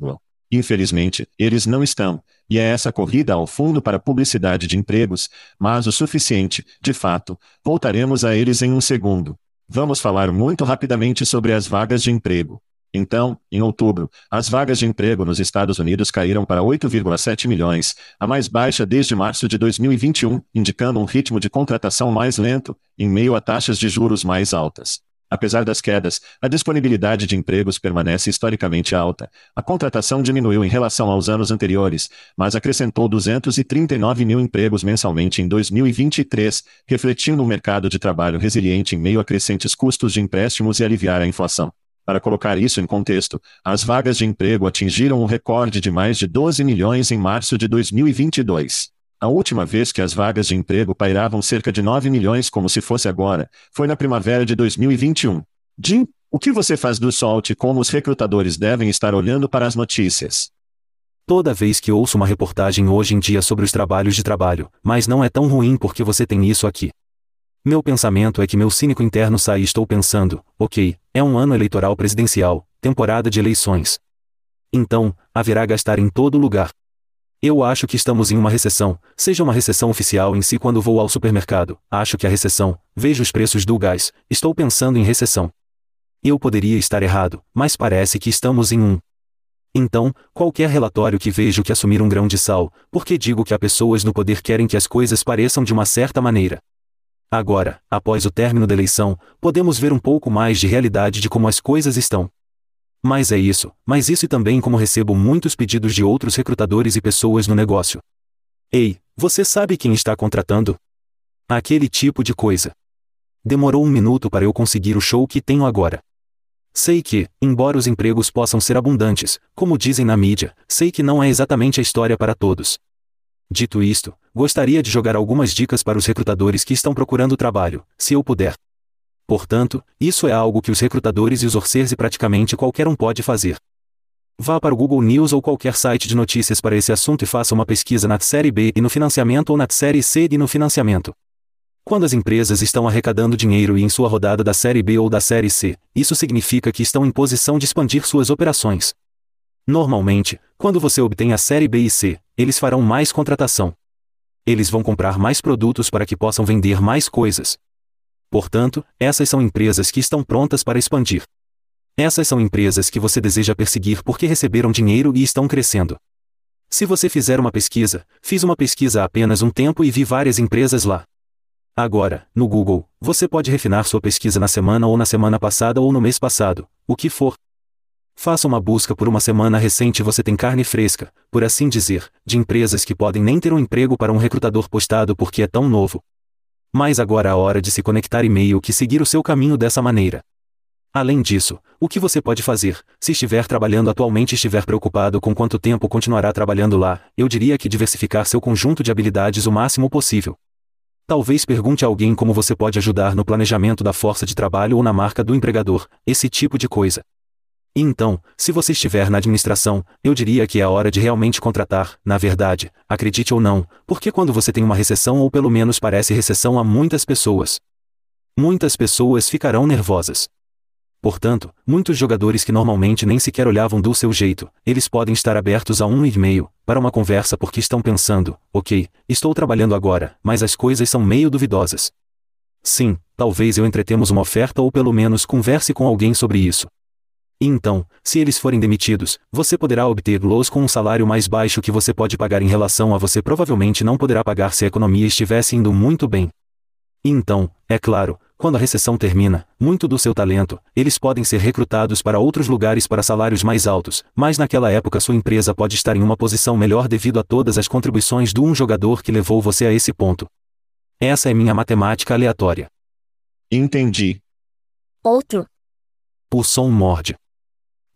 Infelizmente, eles não estão. E é essa corrida ao fundo para publicidade de empregos, mas o suficiente, de fato. Voltaremos a eles em um segundo. Vamos falar muito rapidamente sobre as vagas de emprego. Então, em outubro, as vagas de emprego nos Estados Unidos caíram para 8,7 milhões, a mais baixa desde março de 2021, indicando um ritmo de contratação mais lento, em meio a taxas de juros mais altas. Apesar das quedas, a disponibilidade de empregos permanece historicamente alta. A contratação diminuiu em relação aos anos anteriores, mas acrescentou 239 mil empregos mensalmente em 2023, refletindo um mercado de trabalho resiliente em meio a crescentes custos de empréstimos e aliviar a inflação. Para colocar isso em contexto, as vagas de emprego atingiram um recorde de mais de 12 milhões em março de 2022. A última vez que as vagas de emprego pairavam cerca de 9 milhões como se fosse agora, foi na primavera de 2021. Jim, o que você faz do SALT e como os recrutadores devem estar olhando para as notícias? Toda vez que ouço uma reportagem hoje em dia sobre os trabalhos de trabalho, mas não é tão ruim porque você tem isso aqui. Meu pensamento é que meu cínico interno sai e estou pensando, ok, é um ano eleitoral presidencial, temporada de eleições. Então, haverá gastar em todo lugar. Eu acho que estamos em uma recessão, seja uma recessão oficial em si quando vou ao supermercado, acho que a recessão, vejo os preços do gás, estou pensando em recessão. Eu poderia estar errado, mas parece que estamos em um. Então, qualquer relatório que vejo que assumir um grão de sal, porque digo que há pessoas no poder querem que as coisas pareçam de uma certa maneira. Agora, após o término da eleição, podemos ver um pouco mais de realidade de como as coisas estão. Mas é isso, mas isso e também como recebo muitos pedidos de outros recrutadores e pessoas no negócio. Ei, você sabe quem está contratando? Aquele tipo de coisa. Demorou um minuto para eu conseguir o show que tenho agora. Sei que, embora os empregos possam ser abundantes, como dizem na mídia, sei que não é exatamente a história para todos. Dito isto, gostaria de jogar algumas dicas para os recrutadores que estão procurando trabalho, se eu puder. Portanto, isso é algo que os recrutadores e os orcers e praticamente qualquer um pode fazer. Vá para o Google News ou qualquer site de notícias para esse assunto e faça uma pesquisa na série B e no financiamento ou na série C e no financiamento. Quando as empresas estão arrecadando dinheiro e em sua rodada da série B ou da série C, isso significa que estão em posição de expandir suas operações. Normalmente, quando você obtém a série B e C, eles farão mais contratação. Eles vão comprar mais produtos para que possam vender mais coisas. Portanto, essas são empresas que estão prontas para expandir. Essas são empresas que você deseja perseguir porque receberam dinheiro e estão crescendo. Se você fizer uma pesquisa, fiz uma pesquisa há apenas um tempo e vi várias empresas lá. Agora, no Google, você pode refinar sua pesquisa na semana ou na semana passada ou no mês passado, o que for, Faça uma busca por uma semana recente e você tem carne fresca, por assim dizer, de empresas que podem nem ter um emprego para um recrutador postado porque é tão novo. Mas agora é a hora de se conectar e meio que seguir o seu caminho dessa maneira. Além disso, o que você pode fazer, se estiver trabalhando atualmente e estiver preocupado com quanto tempo continuará trabalhando lá, eu diria que diversificar seu conjunto de habilidades o máximo possível. Talvez pergunte a alguém como você pode ajudar no planejamento da força de trabalho ou na marca do empregador, esse tipo de coisa. E então, se você estiver na administração, eu diria que é a hora de realmente contratar, na verdade, acredite ou não, porque quando você tem uma recessão ou pelo menos parece recessão a muitas pessoas. Muitas pessoas ficarão nervosas. Portanto, muitos jogadores que normalmente nem sequer olhavam do seu jeito, eles podem estar abertos a um e-mail, para uma conversa porque estão pensando, ok, estou trabalhando agora, mas as coisas são meio duvidosas. Sim, talvez eu entretemos uma oferta ou pelo menos converse com alguém sobre isso. E então, se eles forem demitidos, você poderá obter-los com um salário mais baixo que você pode pagar em relação a você provavelmente não poderá pagar se a economia estivesse indo muito bem. E então, é claro, quando a recessão termina, muito do seu talento, eles podem ser recrutados para outros lugares para salários mais altos, mas naquela época sua empresa pode estar em uma posição melhor devido a todas as contribuições do um jogador que levou você a esse ponto. Essa é minha matemática aleatória. Entendi. Outro. O som morde.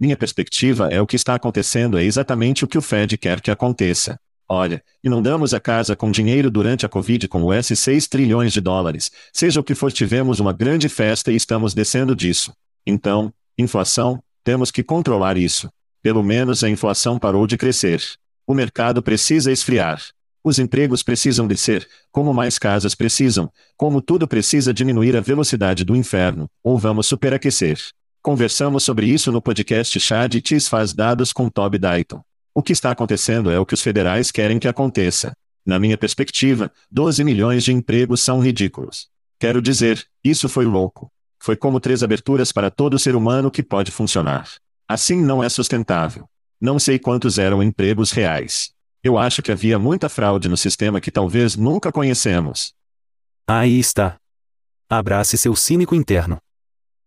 Minha perspectiva é o que está acontecendo é exatamente o que o Fed quer que aconteça. Olha, inundamos a casa com dinheiro durante a Covid com os 6 trilhões de dólares. Seja o que for, tivemos uma grande festa e estamos descendo disso. Então, inflação, temos que controlar isso. Pelo menos a inflação parou de crescer. O mercado precisa esfriar. Os empregos precisam descer, como mais casas precisam, como tudo precisa diminuir a velocidade do inferno, ou vamos superaquecer. Conversamos sobre isso no podcast Chad Tis faz dados com Toby Dayton. O que está acontecendo é o que os federais querem que aconteça. Na minha perspectiva, 12 milhões de empregos são ridículos. Quero dizer, isso foi louco. Foi como três aberturas para todo ser humano que pode funcionar. Assim não é sustentável. Não sei quantos eram empregos reais. Eu acho que havia muita fraude no sistema que talvez nunca conhecemos. Aí está. Abrace seu cínico interno.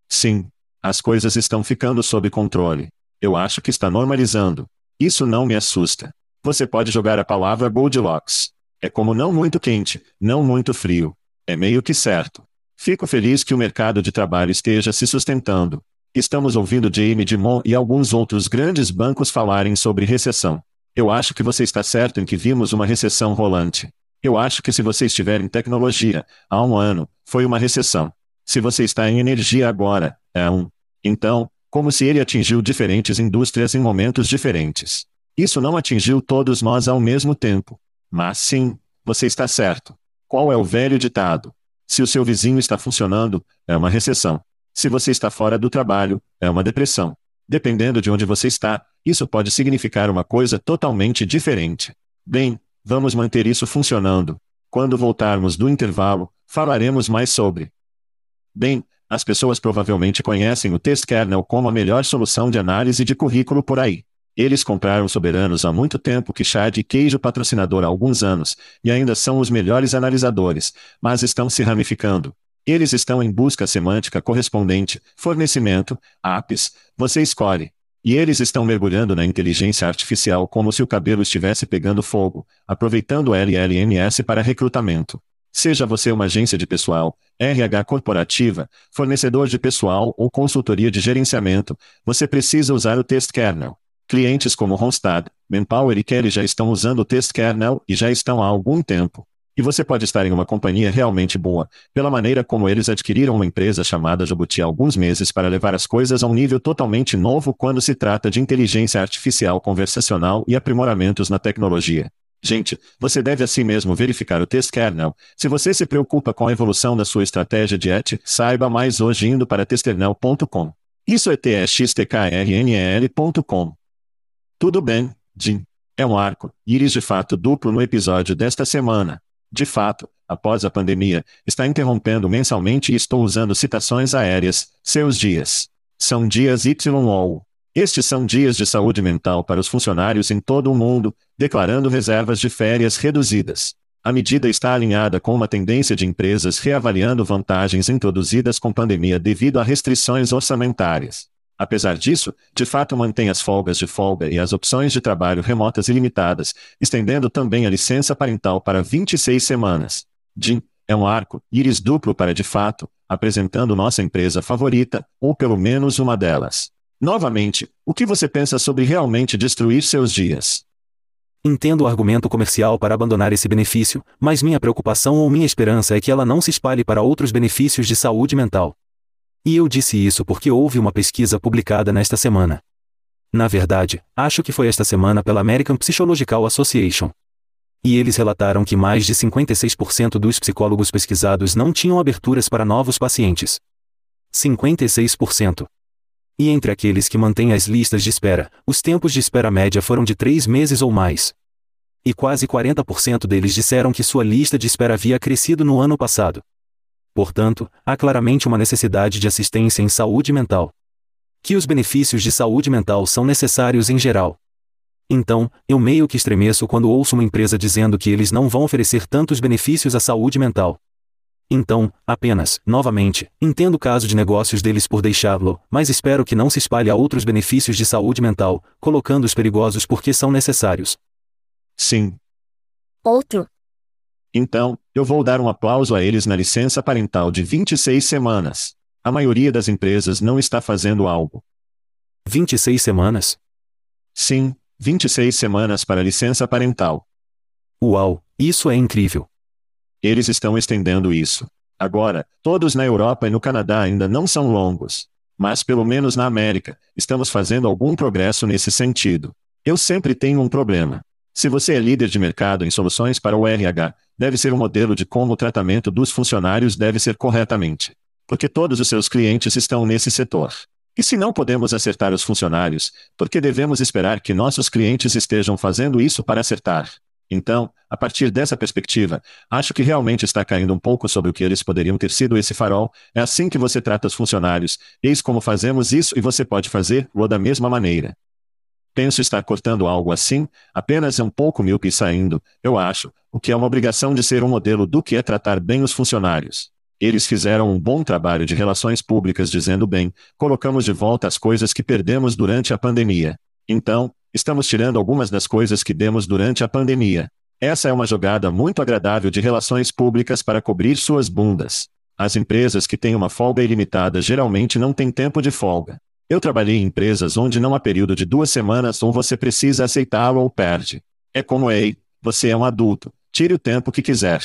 Sim. As coisas estão ficando sob controle. Eu acho que está normalizando. Isso não me assusta. Você pode jogar a palavra Goldilocks. É como não muito quente, não muito frio. É meio que certo. Fico feliz que o mercado de trabalho esteja se sustentando. Estamos ouvindo Jamie Dimon e alguns outros grandes bancos falarem sobre recessão. Eu acho que você está certo em que vimos uma recessão rolante. Eu acho que se você estiver em tecnologia, há um ano, foi uma recessão. Se você está em energia agora, é um. Então, como se ele atingiu diferentes indústrias em momentos diferentes. Isso não atingiu todos nós ao mesmo tempo. Mas sim, você está certo. Qual é o velho ditado? Se o seu vizinho está funcionando, é uma recessão. Se você está fora do trabalho, é uma depressão. Dependendo de onde você está, isso pode significar uma coisa totalmente diferente. Bem, vamos manter isso funcionando. Quando voltarmos do intervalo, falaremos mais sobre. Bem, as pessoas provavelmente conhecem o test kernel como a melhor solução de análise de currículo por aí. Eles compraram soberanos há muito tempo que chá de queijo patrocinador há alguns anos, e ainda são os melhores analisadores, mas estão se ramificando. Eles estão em busca semântica correspondente, fornecimento, apps, você escolhe. E eles estão mergulhando na inteligência artificial como se o cabelo estivesse pegando fogo, aproveitando o LLMS para recrutamento. Seja você uma agência de pessoal, RH corporativa, fornecedor de pessoal ou consultoria de gerenciamento, você precisa usar o test kernel. Clientes como Randstad, Manpower e Kelly já estão usando o test kernel e já estão há algum tempo. E você pode estar em uma companhia realmente boa, pela maneira como eles adquiriram uma empresa chamada Jabuti há alguns meses para levar as coisas a um nível totalmente novo quando se trata de inteligência artificial conversacional e aprimoramentos na tecnologia. Gente, você deve assim mesmo verificar o test kernel. Se você se preocupa com a evolução da sua estratégia de ET, saiba mais hoje indo para testernel.com. Isso é txtkrnl.com. Tudo bem, Jim. É um arco, íris de fato duplo no episódio desta semana. De fato, após a pandemia, está interrompendo mensalmente e estou usando citações aéreas, seus dias. São dias YOL. Estes são dias de saúde mental para os funcionários em todo o mundo, declarando reservas de férias reduzidas. A medida está alinhada com uma tendência de empresas reavaliando vantagens introduzidas com pandemia devido a restrições orçamentárias. Apesar disso, de fato mantém as folgas de folga e as opções de trabalho remotas ilimitadas, estendendo também a licença parental para 26 semanas. Jim, é um arco, íris duplo para de fato, apresentando nossa empresa favorita, ou pelo menos uma delas. Novamente, o que você pensa sobre realmente destruir seus dias? Entendo o argumento comercial para abandonar esse benefício, mas minha preocupação ou minha esperança é que ela não se espalhe para outros benefícios de saúde mental. E eu disse isso porque houve uma pesquisa publicada nesta semana. Na verdade, acho que foi esta semana pela American Psychological Association. E eles relataram que mais de 56% dos psicólogos pesquisados não tinham aberturas para novos pacientes. 56%. E entre aqueles que mantêm as listas de espera, os tempos de espera média foram de três meses ou mais. E quase 40% deles disseram que sua lista de espera havia crescido no ano passado. Portanto, há claramente uma necessidade de assistência em saúde mental. Que os benefícios de saúde mental são necessários em geral. Então, eu meio que estremeço quando ouço uma empresa dizendo que eles não vão oferecer tantos benefícios à saúde mental. Então, apenas, novamente, entendo o caso de negócios deles por deixá-lo, mas espero que não se espalhe a outros benefícios de saúde mental, colocando-os perigosos porque são necessários. Sim. Outro. Então, eu vou dar um aplauso a eles na licença parental de 26 semanas. A maioria das empresas não está fazendo algo. 26 semanas? Sim, 26 semanas para licença parental. Uau, isso é incrível. Eles estão estendendo isso. Agora, todos na Europa e no Canadá ainda não são longos. Mas pelo menos na América, estamos fazendo algum progresso nesse sentido. Eu sempre tenho um problema. Se você é líder de mercado em soluções para o RH, deve ser um modelo de como o tratamento dos funcionários deve ser corretamente. Porque todos os seus clientes estão nesse setor. E se não podemos acertar os funcionários, por que devemos esperar que nossos clientes estejam fazendo isso para acertar? Então, a partir dessa perspectiva, acho que realmente está caindo um pouco sobre o que eles poderiam ter sido esse farol. É assim que você trata os funcionários. Eis como fazemos isso e você pode fazer-o da mesma maneira. Penso estar cortando algo assim, apenas é um pouco míope saindo, eu acho, o que é uma obrigação de ser um modelo do que é tratar bem os funcionários. Eles fizeram um bom trabalho de relações públicas dizendo bem, colocamos de volta as coisas que perdemos durante a pandemia. Então, estamos tirando algumas das coisas que demos durante a pandemia. Essa é uma jogada muito agradável de relações públicas para cobrir suas bundas. As empresas que têm uma folga ilimitada geralmente não têm tempo de folga. Eu trabalhei em empresas onde não há período de duas semanas ou você precisa aceitá-lo ou perde. É como ei, você é um adulto, tire o tempo que quiser.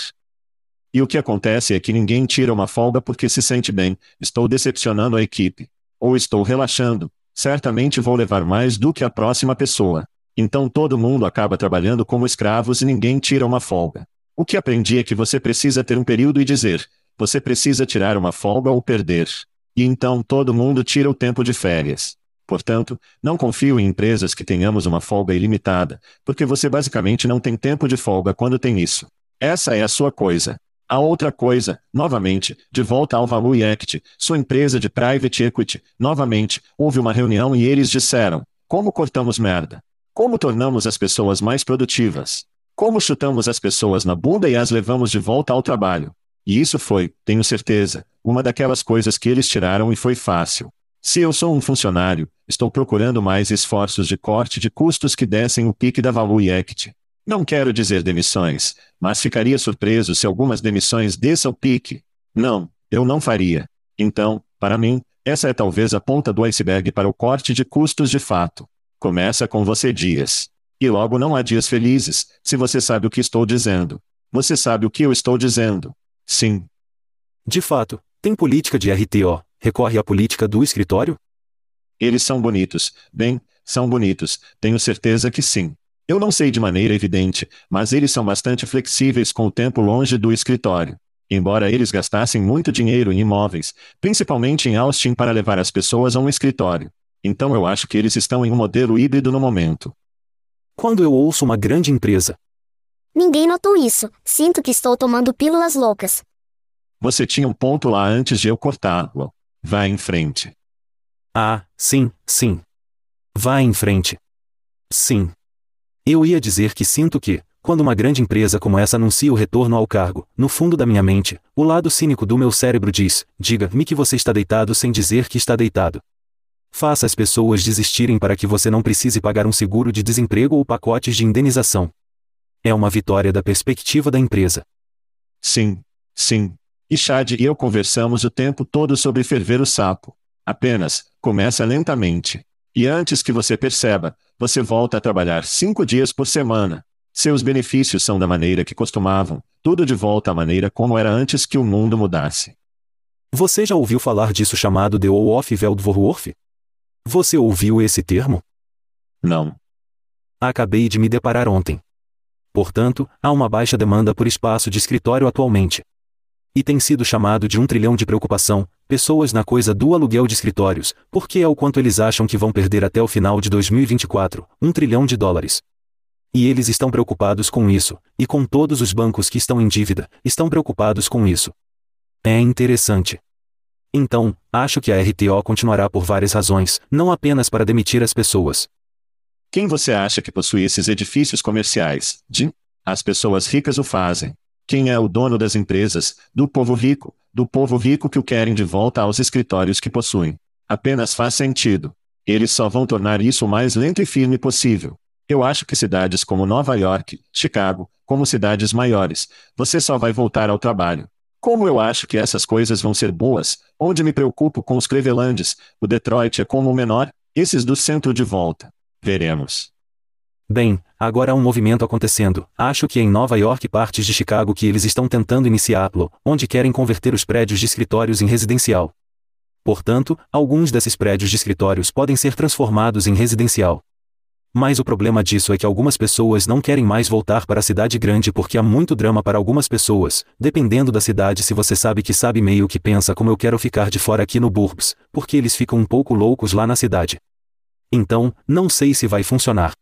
E o que acontece é que ninguém tira uma folga porque se sente bem, estou decepcionando a equipe. Ou estou relaxando, certamente vou levar mais do que a próxima pessoa. Então todo mundo acaba trabalhando como escravos e ninguém tira uma folga. O que aprendi é que você precisa ter um período e dizer: você precisa tirar uma folga ou perder. E então todo mundo tira o tempo de férias. Portanto, não confio em empresas que tenhamos uma folga ilimitada, porque você basicamente não tem tempo de folga quando tem isso. Essa é a sua coisa. A outra coisa, novamente, de volta ao Value Act, sua empresa de private equity, novamente, houve uma reunião e eles disseram: como cortamos merda? Como tornamos as pessoas mais produtivas? Como chutamos as pessoas na bunda e as levamos de volta ao trabalho? E isso foi, tenho certeza, uma daquelas coisas que eles tiraram e foi fácil. Se eu sou um funcionário, estou procurando mais esforços de corte de custos que dessem o pique da Value Act. Não quero dizer demissões, mas ficaria surpreso se algumas demissões desçam pique. Não, eu não faria. Então, para mim, essa é talvez a ponta do iceberg para o corte de custos de fato. Começa com você dias. E logo não há dias felizes, se você sabe o que estou dizendo. Você sabe o que eu estou dizendo. Sim. De fato, tem política de RTO, recorre à política do escritório? Eles são bonitos, bem, são bonitos, tenho certeza que sim. Eu não sei de maneira evidente, mas eles são bastante flexíveis com o tempo longe do escritório. Embora eles gastassem muito dinheiro em imóveis, principalmente em Austin para levar as pessoas a um escritório. Então eu acho que eles estão em um modelo híbrido no momento. Quando eu ouço uma grande empresa. Ninguém notou isso, sinto que estou tomando pílulas loucas. Você tinha um ponto lá antes de eu cortá-lo. Vá em frente. Ah, sim, sim. Vá em frente. Sim. Eu ia dizer que sinto que, quando uma grande empresa como essa anuncia o retorno ao cargo, no fundo da minha mente, o lado cínico do meu cérebro diz: diga-me que você está deitado sem dizer que está deitado. Faça as pessoas desistirem para que você não precise pagar um seguro de desemprego ou pacotes de indenização. É uma vitória da perspectiva da empresa. Sim, sim. E Chad e eu conversamos o tempo todo sobre ferver o sapo. Apenas, começa lentamente. E antes que você perceba, você volta a trabalhar cinco dias por semana. Seus benefícios são da maneira que costumavam, tudo de volta à maneira como era antes que o mundo mudasse. Você já ouviu falar disso chamado The Wolf Veldvorworf? Você ouviu esse termo? Não. Acabei de me deparar ontem. Portanto, há uma baixa demanda por espaço de escritório atualmente. E tem sido chamado de um trilhão de preocupação, pessoas na coisa do aluguel de escritórios, porque é o quanto eles acham que vão perder até o final de 2024, um trilhão de dólares. E eles estão preocupados com isso, e com todos os bancos que estão em dívida, estão preocupados com isso. É interessante. Então, acho que a RTO continuará por várias razões, não apenas para demitir as pessoas. Quem você acha que possui esses edifícios comerciais? Jim? As pessoas ricas o fazem. Quem é o dono das empresas? Do povo rico, do povo rico que o querem de volta aos escritórios que possuem. Apenas faz sentido. Eles só vão tornar isso o mais lento e firme possível. Eu acho que cidades como Nova York, Chicago, como cidades maiores, você só vai voltar ao trabalho. Como eu acho que essas coisas vão ser boas, onde me preocupo com os Clevelands, o Detroit é como o menor, esses do centro de volta. Veremos. Bem, agora há um movimento acontecendo. Acho que em Nova York partes de Chicago que eles estão tentando iniciá-lo, onde querem converter os prédios de escritórios em residencial. Portanto, alguns desses prédios de escritórios podem ser transformados em residencial. Mas o problema disso é que algumas pessoas não querem mais voltar para a cidade grande porque há muito drama para algumas pessoas, dependendo da cidade se você sabe que sabe meio que pensa como eu quero ficar de fora aqui no Burbs, porque eles ficam um pouco loucos lá na cidade. Então, não sei se vai funcionar.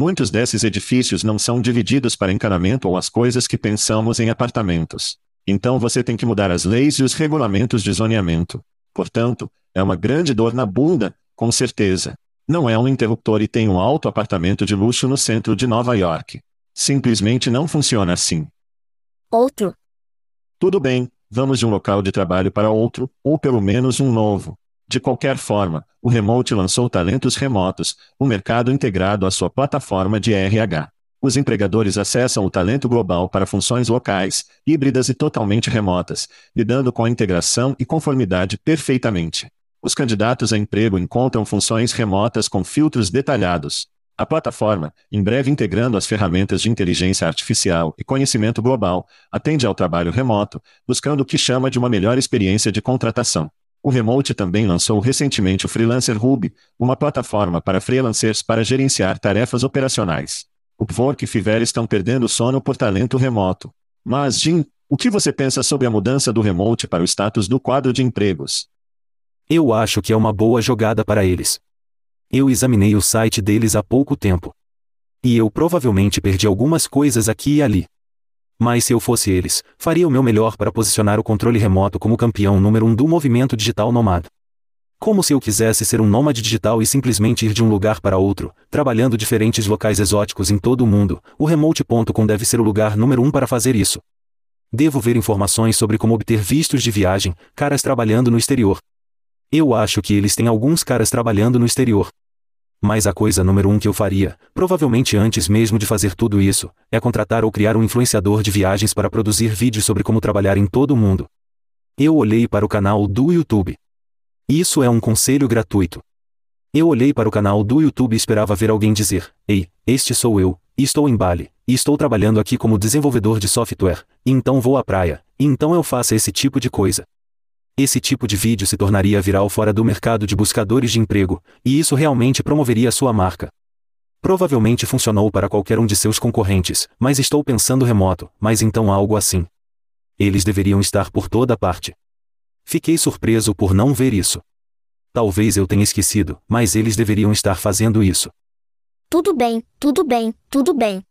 Muitos desses edifícios não são divididos para encanamento ou as coisas que pensamos em apartamentos. Então você tem que mudar as leis e os regulamentos de zoneamento. Portanto, é uma grande dor na bunda, com certeza. Não é um interruptor e tem um alto apartamento de luxo no centro de Nova York. Simplesmente não funciona assim. Outro. Tudo bem, vamos de um local de trabalho para outro, ou pelo menos um novo. De qualquer forma, o Remote lançou talentos remotos, um mercado integrado à sua plataforma de RH. Os empregadores acessam o talento global para funções locais, híbridas e totalmente remotas, lidando com a integração e conformidade perfeitamente. Os candidatos a emprego encontram funções remotas com filtros detalhados. A plataforma, em breve integrando as ferramentas de inteligência artificial e conhecimento global, atende ao trabalho remoto, buscando o que chama de uma melhor experiência de contratação. O Remote também lançou recentemente o Freelancer Hub, uma plataforma para freelancers para gerenciar tarefas operacionais. O Upwork e Fiverr estão perdendo sono por talento remoto. Mas, Jim, o que você pensa sobre a mudança do Remote para o status do quadro de empregos? Eu acho que é uma boa jogada para eles. Eu examinei o site deles há pouco tempo. E eu provavelmente perdi algumas coisas aqui e ali. Mas se eu fosse eles, faria o meu melhor para posicionar o controle remoto como campeão número um do movimento digital nomad. Como se eu quisesse ser um nômade digital e simplesmente ir de um lugar para outro, trabalhando diferentes locais exóticos em todo o mundo, o remote.com deve ser o lugar número um para fazer isso. Devo ver informações sobre como obter vistos de viagem, caras trabalhando no exterior, eu acho que eles têm alguns caras trabalhando no exterior. Mas a coisa número um que eu faria, provavelmente antes mesmo de fazer tudo isso, é contratar ou criar um influenciador de viagens para produzir vídeos sobre como trabalhar em todo o mundo. Eu olhei para o canal do YouTube. Isso é um conselho gratuito. Eu olhei para o canal do YouTube e esperava ver alguém dizer: Ei, este sou eu, estou em Bali, estou trabalhando aqui como desenvolvedor de software, então vou à praia, então eu faço esse tipo de coisa. Esse tipo de vídeo se tornaria viral fora do mercado de buscadores de emprego, e isso realmente promoveria sua marca. Provavelmente funcionou para qualquer um de seus concorrentes, mas estou pensando remoto, mas então algo assim. Eles deveriam estar por toda parte. Fiquei surpreso por não ver isso. Talvez eu tenha esquecido, mas eles deveriam estar fazendo isso. Tudo bem, tudo bem, tudo bem.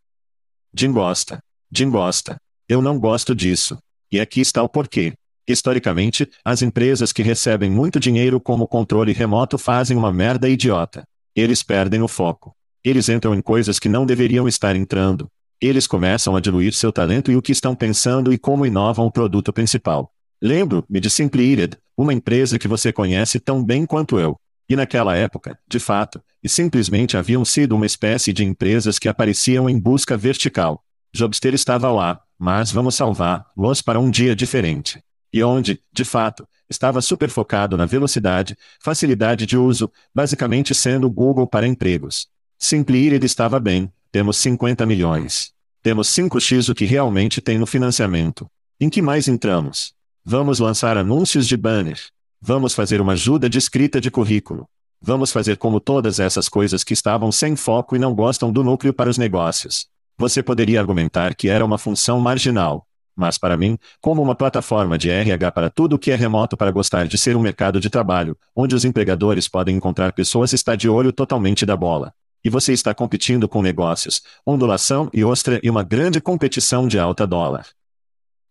Jim gosta. Jim gosta. Eu não gosto disso. E aqui está o porquê. Historicamente, as empresas que recebem muito dinheiro como controle remoto fazem uma merda idiota. Eles perdem o foco. Eles entram em coisas que não deveriam estar entrando. Eles começam a diluir seu talento e o que estão pensando e como inovam o produto principal. Lembro-me de Simplied, uma empresa que você conhece tão bem quanto eu. E naquela época, de fato, e simplesmente haviam sido uma espécie de empresas que apareciam em busca vertical. Jobster estava lá, mas vamos salvar-los para um dia diferente e onde, de fato, estava super focado na velocidade, facilidade de uso, basicamente sendo o Google para empregos. Simplired estava bem, temos 50 milhões. Temos 5x o que realmente tem no financiamento. Em que mais entramos? Vamos lançar anúncios de banner. Vamos fazer uma ajuda de escrita de currículo. Vamos fazer como todas essas coisas que estavam sem foco e não gostam do núcleo para os negócios. Você poderia argumentar que era uma função marginal, mas para mim, como uma plataforma de RH para tudo o que é remoto para gostar de ser um mercado de trabalho, onde os empregadores podem encontrar pessoas está de olho totalmente da bola. E você está competindo com negócios, ondulação e ostra e uma grande competição de alta dólar.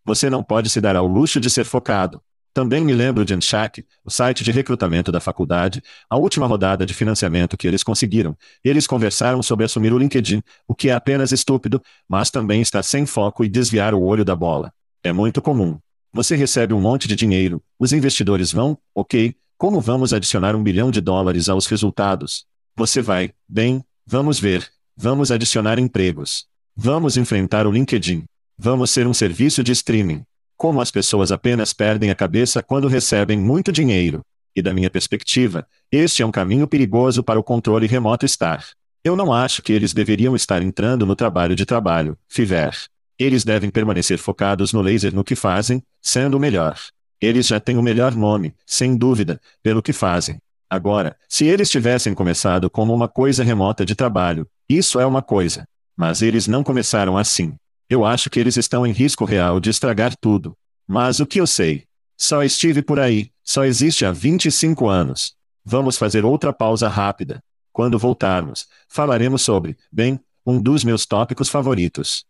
Você não pode se dar ao luxo de ser focado. Também me lembro de Anshak, o site de recrutamento da faculdade, a última rodada de financiamento que eles conseguiram. Eles conversaram sobre assumir o LinkedIn, o que é apenas estúpido, mas também está sem foco e desviar o olho da bola. É muito comum. Você recebe um monte de dinheiro, os investidores vão, ok, como vamos adicionar um bilhão de dólares aos resultados? Você vai, bem, vamos ver, vamos adicionar empregos. Vamos enfrentar o LinkedIn. Vamos ser um serviço de streaming. Como as pessoas apenas perdem a cabeça quando recebem muito dinheiro. E da minha perspectiva, este é um caminho perigoso para o controle remoto estar. Eu não acho que eles deveriam estar entrando no trabalho de trabalho, FIVER. Eles devem permanecer focados no laser no que fazem, sendo o melhor. Eles já têm o melhor nome, sem dúvida, pelo que fazem. Agora, se eles tivessem começado como uma coisa remota de trabalho, isso é uma coisa. Mas eles não começaram assim. Eu acho que eles estão em risco real de estragar tudo. Mas o que eu sei? Só estive por aí, só existe há 25 anos. Vamos fazer outra pausa rápida. Quando voltarmos, falaremos sobre, bem, um dos meus tópicos favoritos.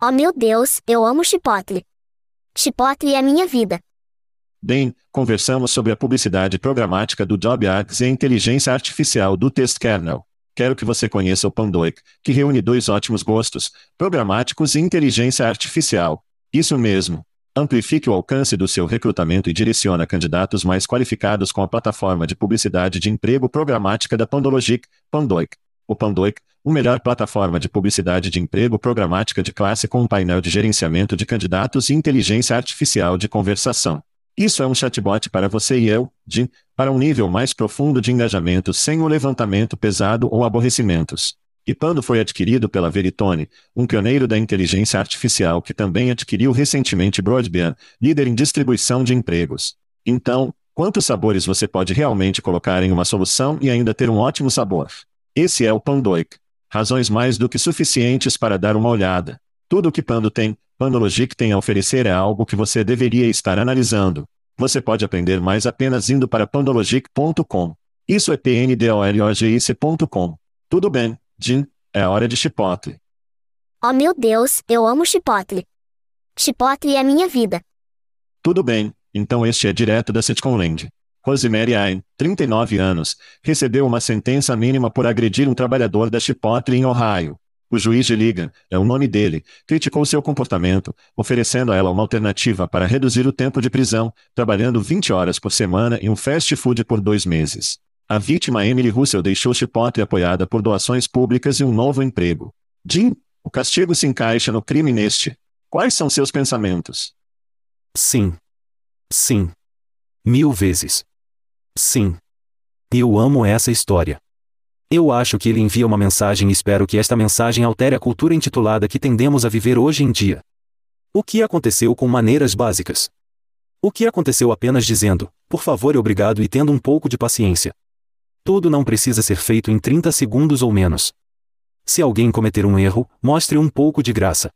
Oh meu Deus, eu amo Chipotle. Chipotle é minha vida. Bem, conversamos sobre a publicidade programática do Job Ads e a inteligência artificial do Test Kernel. Quero que você conheça o Pandoik, que reúne dois ótimos gostos, programáticos e inteligência artificial. Isso mesmo. Amplifique o alcance do seu recrutamento e direciona candidatos mais qualificados com a plataforma de publicidade de emprego programática da Pandologic, Pandoik. O Pandoik, o melhor plataforma de publicidade de emprego programática de classe com um painel de gerenciamento de candidatos e inteligência artificial de conversação. Isso é um chatbot para você e eu, de, para um nível mais profundo de engajamento sem o levantamento pesado ou aborrecimentos. E Pando foi adquirido pela Veritone, um pioneiro da inteligência artificial que também adquiriu recentemente Broadband, líder em distribuição de empregos. Então, quantos sabores você pode realmente colocar em uma solução e ainda ter um ótimo sabor? Esse é o Pandoik. Razões mais do que suficientes para dar uma olhada. Tudo o que Pando tem, Pandologic tem a oferecer é algo que você deveria estar analisando. Você pode aprender mais apenas indo para pandologic.com. Isso é pndologic.com. Tudo bem, Jim, é hora de chipotle. Oh meu Deus, eu amo chipotle. Chipotle é minha vida. Tudo bem, então este é direto da Sitcom Land. Rosemary Ayn, 39 anos, recebeu uma sentença mínima por agredir um trabalhador da Chipotle em Ohio. O juiz de Liga, é o nome dele, criticou seu comportamento, oferecendo a ela uma alternativa para reduzir o tempo de prisão, trabalhando 20 horas por semana em um fast food por dois meses. A vítima Emily Russell deixou Chipotle apoiada por doações públicas e um novo emprego. Jim, o castigo se encaixa no crime neste. Quais são seus pensamentos? Sim. Sim. Mil vezes. Sim. Eu amo essa história. Eu acho que ele envia uma mensagem e espero que esta mensagem altere a cultura intitulada que tendemos a viver hoje em dia. O que aconteceu com maneiras básicas? O que aconteceu apenas dizendo, por favor e obrigado e tendo um pouco de paciência? Tudo não precisa ser feito em 30 segundos ou menos. Se alguém cometer um erro, mostre um pouco de graça.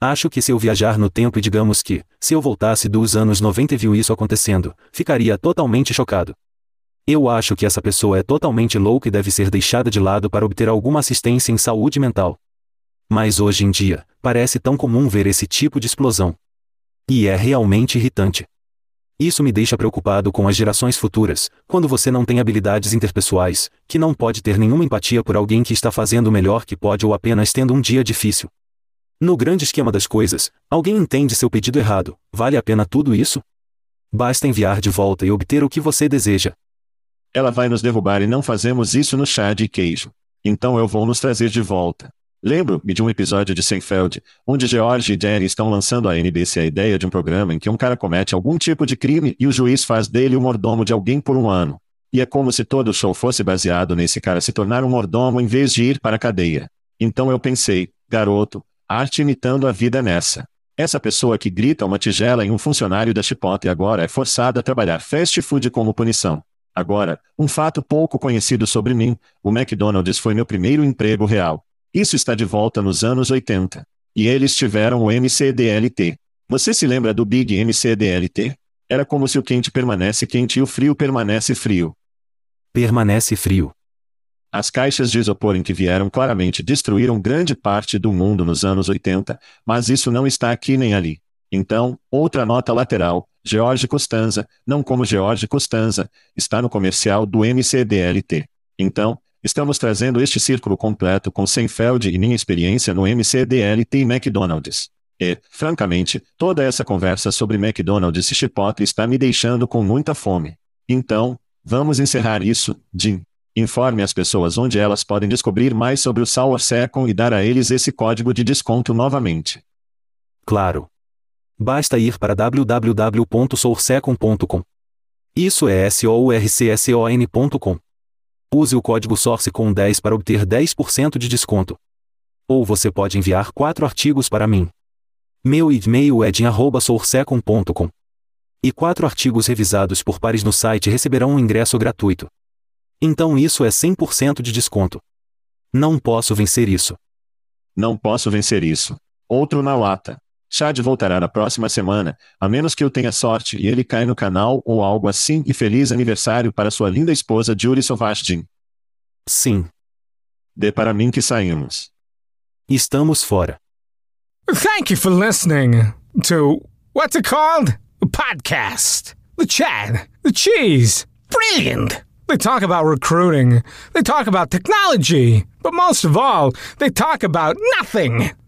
Acho que se eu viajar no tempo e digamos que, se eu voltasse dos anos 90 e viu isso acontecendo, ficaria totalmente chocado. Eu acho que essa pessoa é totalmente louca e deve ser deixada de lado para obter alguma assistência em saúde mental. Mas hoje em dia, parece tão comum ver esse tipo de explosão. E é realmente irritante. Isso me deixa preocupado com as gerações futuras, quando você não tem habilidades interpessoais, que não pode ter nenhuma empatia por alguém que está fazendo o melhor que pode ou apenas tendo um dia difícil. No grande esquema das coisas, alguém entende seu pedido errado, vale a pena tudo isso? Basta enviar de volta e obter o que você deseja. Ela vai nos derrubar e não fazemos isso no chá de queijo. Então eu vou nos trazer de volta. Lembro-me de um episódio de Seinfeld, onde George e Jerry estão lançando à NBC a ideia de um programa em que um cara comete algum tipo de crime e o juiz faz dele o mordomo de alguém por um ano. E é como se todo o show fosse baseado nesse cara se tornar um mordomo em vez de ir para a cadeia. Então eu pensei, garoto, arte imitando a vida nessa. Essa pessoa que grita uma tigela em um funcionário da Chipotle agora é forçada a trabalhar fast food como punição. Agora, um fato pouco conhecido sobre mim: o McDonald's foi meu primeiro emprego real. Isso está de volta nos anos 80. E eles tiveram o MCDLT. Você se lembra do Big MCDLT? Era como se o quente permanece quente e o frio permanece frio. Permanece frio. As caixas de isopor em que vieram claramente destruíram grande parte do mundo nos anos 80, mas isso não está aqui nem ali. Então, outra nota lateral: George Costanza, não como George Costanza, está no comercial do MCDLT. Então, estamos trazendo este círculo completo com Seinfeld e minha experiência no MCDLT e McDonald's. E, francamente, toda essa conversa sobre McDonald's e Chipotle está me deixando com muita fome. Então, vamos encerrar isso, Jim. Informe as pessoas onde elas podem descobrir mais sobre o Sour Second e dar a eles esse código de desconto novamente. Claro. Basta ir para www.sourcecon.com. Isso é S-O-U-R-C-S-O-N.com. Use o código SOURCE com 10 para obter 10% de desconto. Ou você pode enviar quatro artigos para mim. Meu e-mail é din.sourcecon.com. E quatro artigos revisados por pares no site receberão um ingresso gratuito. Então isso é 100% de desconto. Não posso vencer isso. Não posso vencer isso. Outro na lata. Chad voltará na próxima semana, a menos que eu tenha sorte e ele caia no canal ou algo assim e feliz aniversário para sua linda esposa Julie Sovashdin. Sim. Dê para mim que saímos. Estamos fora. Thank you for listening to what's it called? A podcast. The Chad. The Cheese. Brilliant. They talk about recruiting. They talk about technology. But most of all, they talk about nothing.